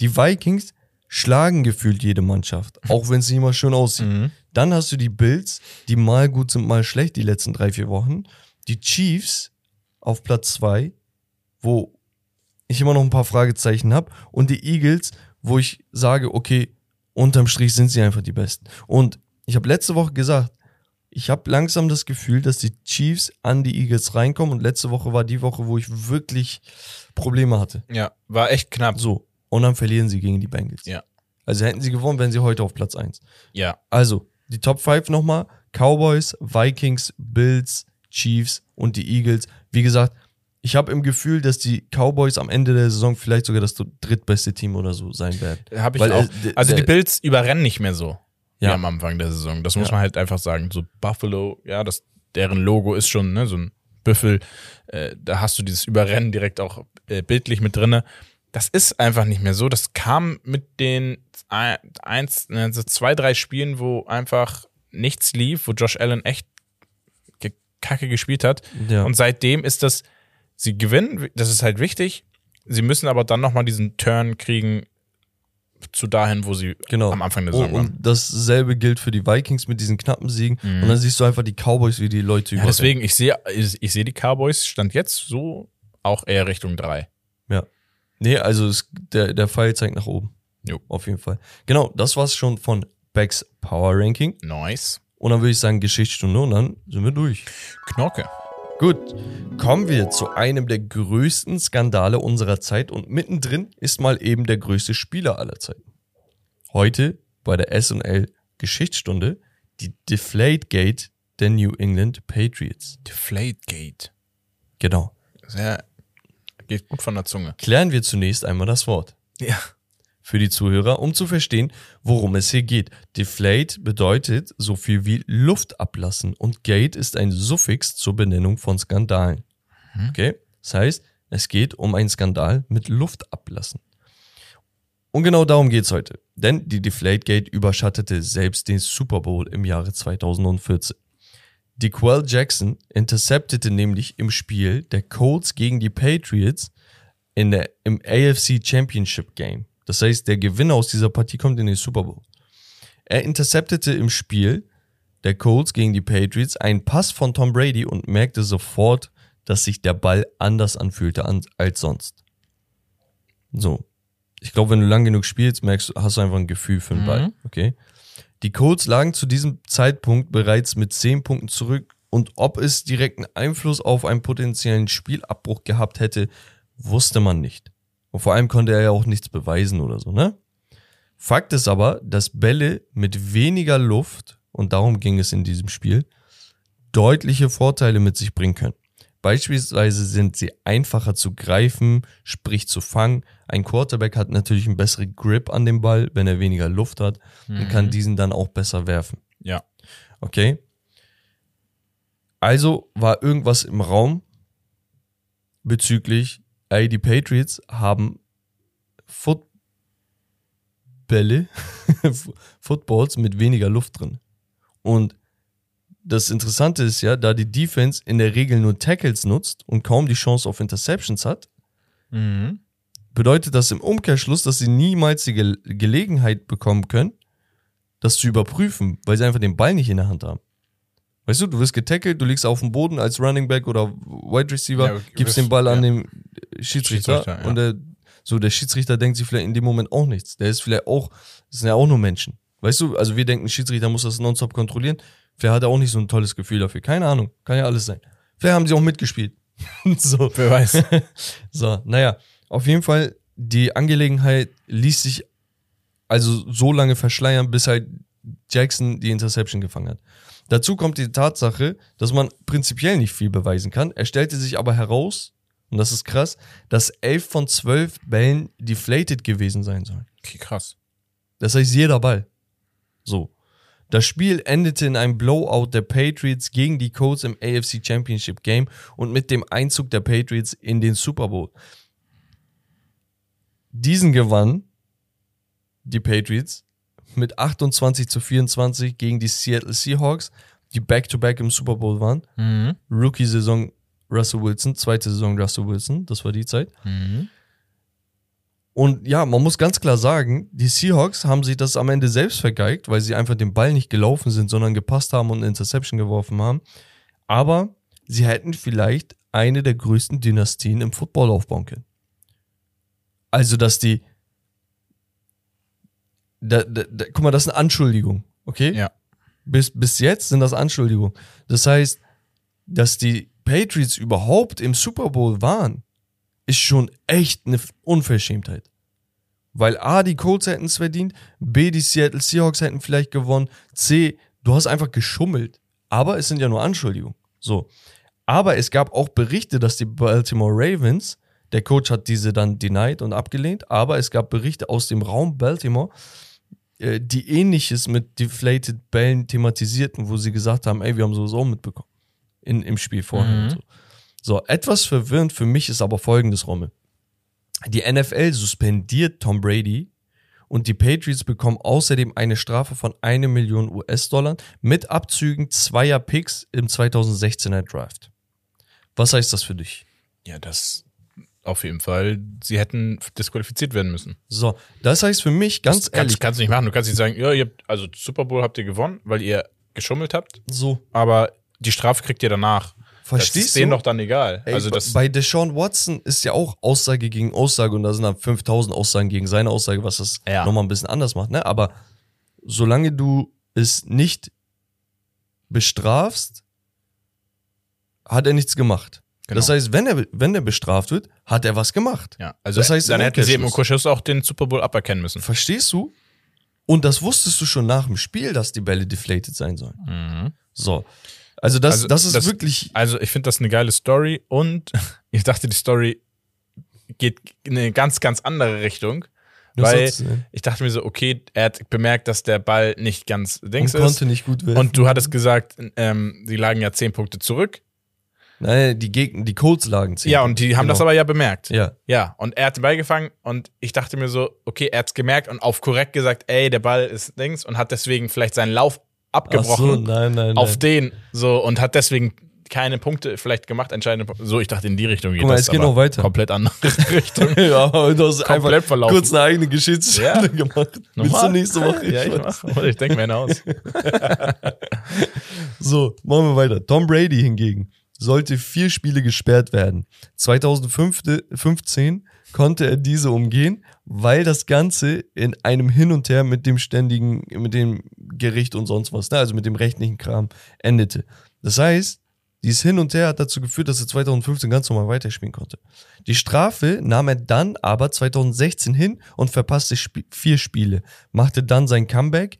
Die Vikings schlagen gefühlt jede Mannschaft, auch wenn es nicht immer schön aussieht. Mhm. Dann hast du die Bills, die mal gut sind, mal schlecht die letzten drei, vier Wochen. Die Chiefs auf Platz zwei, wo ich immer noch ein paar Fragezeichen habe. Und die Eagles, wo ich sage, okay, unterm Strich sind sie einfach die Besten. Und ich habe letzte Woche gesagt, ich habe langsam das Gefühl, dass die Chiefs an die Eagles reinkommen. Und letzte Woche war die Woche, wo ich wirklich Probleme hatte. Ja, war echt knapp. So. Und dann verlieren sie gegen die Bengals. Ja. Also hätten sie gewonnen, wären sie heute auf Platz eins. Ja. Also, die Top 5 nochmal. Cowboys, Vikings, Bills, Chiefs und die Eagles. Wie gesagt, ich habe im Gefühl, dass die Cowboys am Ende der Saison vielleicht sogar das drittbeste Team oder so sein werden. Habe ich Weil, auch. äh, d- also die Bills überrennen nicht mehr so Ja. am Anfang der Saison. Das muss Ja. man halt einfach sagen. So Buffalo, ja, das, deren Logo ist schon ne, so ein Büffel. Äh, da hast du dieses Überrennen direkt auch äh, bildlich mit drinne. Das ist einfach nicht mehr so. Das kam mit den ein- eins, also zwei, drei Spielen, wo einfach nichts lief, wo Josh Allen echt kacke gespielt hat. Ja. Und seitdem ist das, sie gewinnen, das ist halt wichtig. Sie müssen aber dann nochmal diesen Turn kriegen zu dahin, wo sie Genau. am Anfang der Oh, Saison waren. und dasselbe gilt für die Vikings mit diesen knappen Siegen. Und dann siehst du einfach die Cowboys, wie die Leute Mhm. Ja, deswegen, ich sehe ich, ich sehe die Cowboys stand jetzt so auch eher Richtung drei. Ja. Nee, also es, der, der Pfeil zeigt nach oben. Jo. Auf jeden Fall. Genau, das war's schon von Becks Power Ranking. Nice. Und dann würde ich sagen Geschichtsstunde und dann sind wir durch. Knorke. Gut, kommen wir zu einem der größten Skandale unserer Zeit und mittendrin ist mal eben der größte Spieler aller Zeiten. Heute bei der SNL Geschichtsstunde, die Deflate Gate der New England Patriots. Deflategate. Genau. Sehr, geht gut von der Zunge. Klären wir zunächst einmal das Wort. Ja. Für die Zuhörer, um zu verstehen, worum es hier geht. Deflate bedeutet so viel wie Luft ablassen und Gate ist ein Suffix zur Benennung von Skandalen. Okay? Das heißt, es geht um einen Skandal mit Luft ablassen. Und genau darum geht's heute. Denn die Deflategate überschattete selbst den Super Bowl im Jahre 2014. DeQuell Jackson interceptete nämlich im Spiel der Colts gegen die Patriots in der, im AFC Championship Game. Das heißt, der Gewinner aus dieser Partie kommt in den Super Bowl. Er interceptete im Spiel der Colts gegen die Patriots einen Pass von Tom Brady und merkte sofort, dass sich der Ball anders anfühlte an, als sonst. So. Ich glaube, wenn du lang genug spielst, merkst du, hast du einfach ein Gefühl für den Ball. Okay. Die Colts lagen zu diesem Zeitpunkt bereits mit 10 Punkten zurück und ob es direkten Einfluss auf einen potenziellen Spielabbruch gehabt hätte, wusste man nicht. Und vor allem konnte er ja auch nichts beweisen oder so, ne? Fakt ist aber, dass Bälle mit weniger Luft, und darum ging es in diesem Spiel, deutliche Vorteile mit sich bringen können. Beispielsweise sind sie einfacher zu greifen, sprich zu fangen. Ein Quarterback hat natürlich einen besseren Grip an dem Ball, wenn er weniger Luft hat und kann diesen dann auch besser werfen. Ja. Okay? Also war irgendwas im Raum bezüglich, ey, die Patriots haben Footbälle, Footballs mit weniger Luft drin. Und das Interessante ist ja, da die Defense in der Regel nur Tackles nutzt und kaum die Chance auf Interceptions hat, Mhm. Bedeutet das im Umkehrschluss, dass sie niemals die Ge Gelegenheit bekommen können, das zu überprüfen, weil sie einfach den Ball nicht in der Hand haben. Weißt du, du wirst getackelt, du liegst auf dem Boden als Running Back oder Wide Receiver, Ja, gibst den Ball an ja. den Schiedsrichter, Schiedsrichter, ja. und der, so der Schiedsrichter denkt sich vielleicht in dem Moment auch nichts. Der ist vielleicht auch, das sind ja auch nur Menschen. Weißt du, also wir denken, Schiedsrichter muss das nonstop kontrollieren. Vielleicht hat er auch nicht so ein tolles Gefühl dafür. Keine Ahnung, kann ja alles sein. Vielleicht haben sie auch mitgespielt. so. Wer weiß. So, naja, auf jeden Fall, die Angelegenheit ließ sich also so lange verschleiern, bis halt Jackson die Interception gefangen hat. Dazu kommt die Tatsache, dass man prinzipiell nicht viel beweisen kann. Er stellte sich aber heraus, und das ist krass, dass elf von zwölf Bällen deflated gewesen sein sollen. Okay, krass. Das heißt, jeder Ball. So. Das Spiel endete in einem Blowout der Patriots gegen die Colts im AFC Championship Game und mit dem Einzug der Patriots in den Super Bowl. Diesen gewann die Patriots mit 28 zu 24 gegen die Seattle Seahawks, die back-to-back im Super Bowl waren. Mhm. Rookie-Saison Russell Wilson, zweite Saison Russell Wilson, das war die Zeit. Mhm. Und ja, man muss ganz klar sagen, die Seahawks haben sich das am Ende selbst vergeigt, weil sie einfach den Ball nicht gelaufen sind, sondern gepasst haben und eine Interception geworfen haben. Aber sie hätten vielleicht eine der größten Dynastien im Football aufbauen können. Also, dass die. Da, da, da, guck mal, das ist eine Anschuldigung, okay? Ja. Bis, bis jetzt sind das Anschuldigungen. Das heißt, dass die Patriots überhaupt im Super Bowl waren, ist schon echt eine Unverschämtheit. Weil A, die Colts hätten es verdient, B, die Seattle Seahawks hätten vielleicht gewonnen, C, du hast einfach geschummelt. Aber es sind ja nur Anschuldigungen. So. Aber es gab auch Berichte, dass die Baltimore Ravens, der Coach hat diese dann denied und abgelehnt, aber es gab Berichte aus dem Raum Baltimore, äh, die ähnliches mit deflated Bällen thematisierten, wo sie gesagt haben, ey, wir haben sowieso mitbekommen. In, Im Spiel vorher. Mhm. Und so. so, etwas verwirrend für mich ist aber folgendes, Rommel. Die NFL suspendiert Tom Brady und die Patriots bekommen außerdem eine Strafe von 1 Million US-Dollar mit Abzügen zweier Picks im 2016er Draft. Was heißt das für dich? Ja, das auf jeden Fall. Sie hätten disqualifiziert werden müssen. So, das heißt für mich ganz das ehrlich, kannst, kannst du nicht machen. Du kannst nicht sagen, ja, ihr habt, also Super Bowl habt ihr gewonnen, weil ihr geschummelt habt, so, aber die Strafe kriegt ihr danach. das verstehst ist denen du? doch dann egal. Ey, also das, bei Deshaun Watson ist ja auch Aussage gegen Aussage und da sind dann 5000 Aussagen gegen seine Aussage, was das Ja. nochmal ein bisschen anders macht, ne? Aber solange du es nicht bestrafst, hat er nichts gemacht. Genau. Das heißt, wenn er, wenn er bestraft wird, hat er was gemacht. ja, also das heißt, dann hätten sie eben Kuschus auch den Super Bowl aberkennen müssen. Verstehst du? Und das wusstest du schon nach dem Spiel, dass die Bälle deflated sein sollen. Mhm. So. Also das, Also das ist das- wirklich. Also ich finde das eine geile Story und ich dachte, die Story geht in eine ganz, ganz andere Richtung. Weil denn? ich dachte mir so, okay, er hat bemerkt, dass der Ball nicht ganz Und Dings ist. konnte nicht gut werden. Und du hattest gesagt, ähm, sie lagen ja zehn Punkte zurück. Nein, die Gegner, die Colts lagen zehn. Ja, und die haben Genau. das aber ja bemerkt. Ja. Ja, und er hat den Ball gefangen und ich dachte mir so, okay, er hat's gemerkt und auf korrekt gesagt, ey, der Ball ist Dings und hat deswegen vielleicht seinen Lauf Ach so, abgebrochen nein, nein, auf nein. den so und hat deswegen keine Punkte vielleicht gemacht, entscheidende Punkte. So, ich dachte, in die Richtung geht Guck mal, das. es geht aber noch weiter. Komplett andere Richtung. ja, aber du hast einfach Komplett verlaufen. kurz eine eigene Geschichtsstunde Ja. gemacht. Willst du Normal. nächste Woche? ja, ich mach. Ich denke mir eine aus. So, machen wir weiter. Tom Brady hingegen sollte vier Spiele gesperrt werden. 2015 konnte er diese umgehen, weil das Ganze in einem Hin und Her mit dem ständigen, mit dem Gericht und sonst was, ne? also mit dem rechtlichen Kram endete. Das heißt, dieses Hin und Her hat dazu geführt, dass er 2015 ganz normal weiterspielen konnte. Die Strafe nahm er dann aber 2016 hin und verpasste Sp vier Spiele, machte dann sein Comeback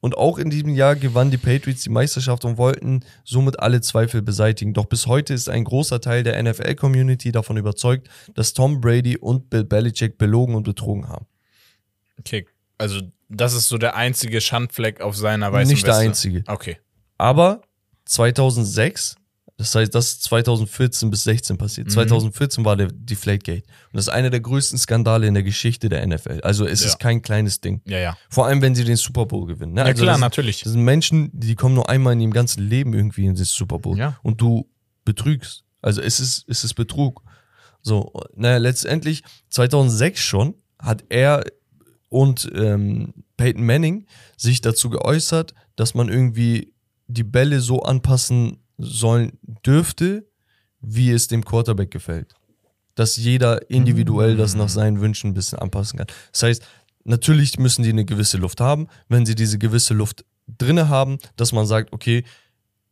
und auch in diesem Jahr gewannen die Patriots die Meisterschaft und wollten somit alle Zweifel beseitigen. Doch bis heute ist ein großer Teil der NFL-Community davon überzeugt, dass Tom Brady und Bill Belichick belogen und betrogen haben. Okay, also das ist so der einzige Schandfleck auf seiner weißen Nicht der Weste. einzige. Okay. Aber 2006, das heißt, das ist 2014 bis 16 passiert. Mhm. 2014 war der Deflategate. Und das ist einer der größten Skandale in der Geschichte der NFL. Also es Ja. ist kein kleines Ding. Ja, ja. Vor allem, wenn sie den Super Bowl gewinnen. Ne? Ja, also klar, das, natürlich. Das sind Menschen, die kommen nur einmal in ihrem ganzen Leben irgendwie in das Super Bowl. Ja. Und du betrügst. Also es ist, es ist Betrug. So, naja, letztendlich 2006 schon hat er und ähm, Peyton Manning sich dazu geäußert, dass man irgendwie die Bälle so anpassen sollen dürfte, wie es dem Quarterback gefällt. Dass jeder individuell das nach seinen Wünschen ein bisschen anpassen kann. Das heißt, natürlich müssen die eine gewisse Luft haben. Wenn sie diese gewisse Luft drinne haben, dass man sagt, okay,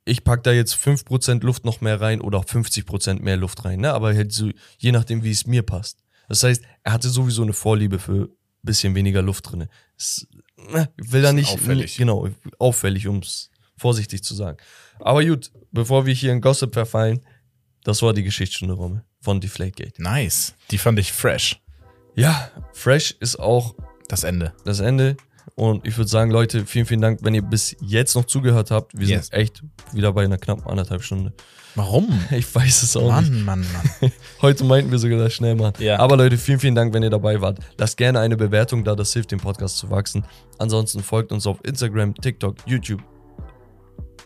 ich pack da jetzt 5% Luft noch mehr rein oder auch 50% mehr Luft rein, ne? aber halt so, je nachdem, wie es mir passt. Das heißt, er hatte sowieso eine Vorliebe für ein bisschen weniger Luft drinne. Es, ne, ich will da nicht, auffällig. genau, auffällig, um es vorsichtig zu sagen. Aber gut, bevor wir hier in Gossip verfallen, das war die Geschichtsstunde Rommel von Deflategate. Nice. Die fand ich fresh. Ja, Fresh ist auch Das Ende. das Ende. Und ich würde sagen, Leute, vielen, vielen Dank, wenn ihr bis jetzt noch zugehört habt. Wir Yes. sind echt wieder bei einer knappen anderthalb Stunde. Warum? Ich weiß es auch nicht. Mann, Mann, Mann. Heute meinten wir sogar das schnell machen. Ja. Aber Leute, vielen, vielen Dank, wenn ihr dabei wart. Lasst gerne eine Bewertung da, das hilft dem Podcast zu wachsen. Ansonsten folgt uns auf Instagram, TikTok, YouTube,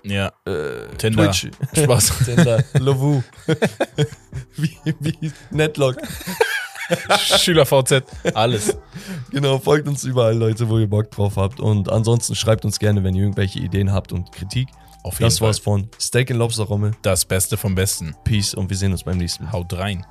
Ja. äh, Tinder. Twitch, Spaß. Tinder, Lovoo, wie, wie Netlock. Schüler VZ. Alles. Genau, folgt uns überall, Leute, wo ihr Bock drauf habt. Und ansonsten schreibt uns gerne, wenn ihr irgendwelche Ideen habt und Kritik. Auf jeden Das Fall. war's von Steak and Lobster Rommel. Das Beste vom Besten. Peace und wir sehen uns beim nächsten Mal. Haut rein.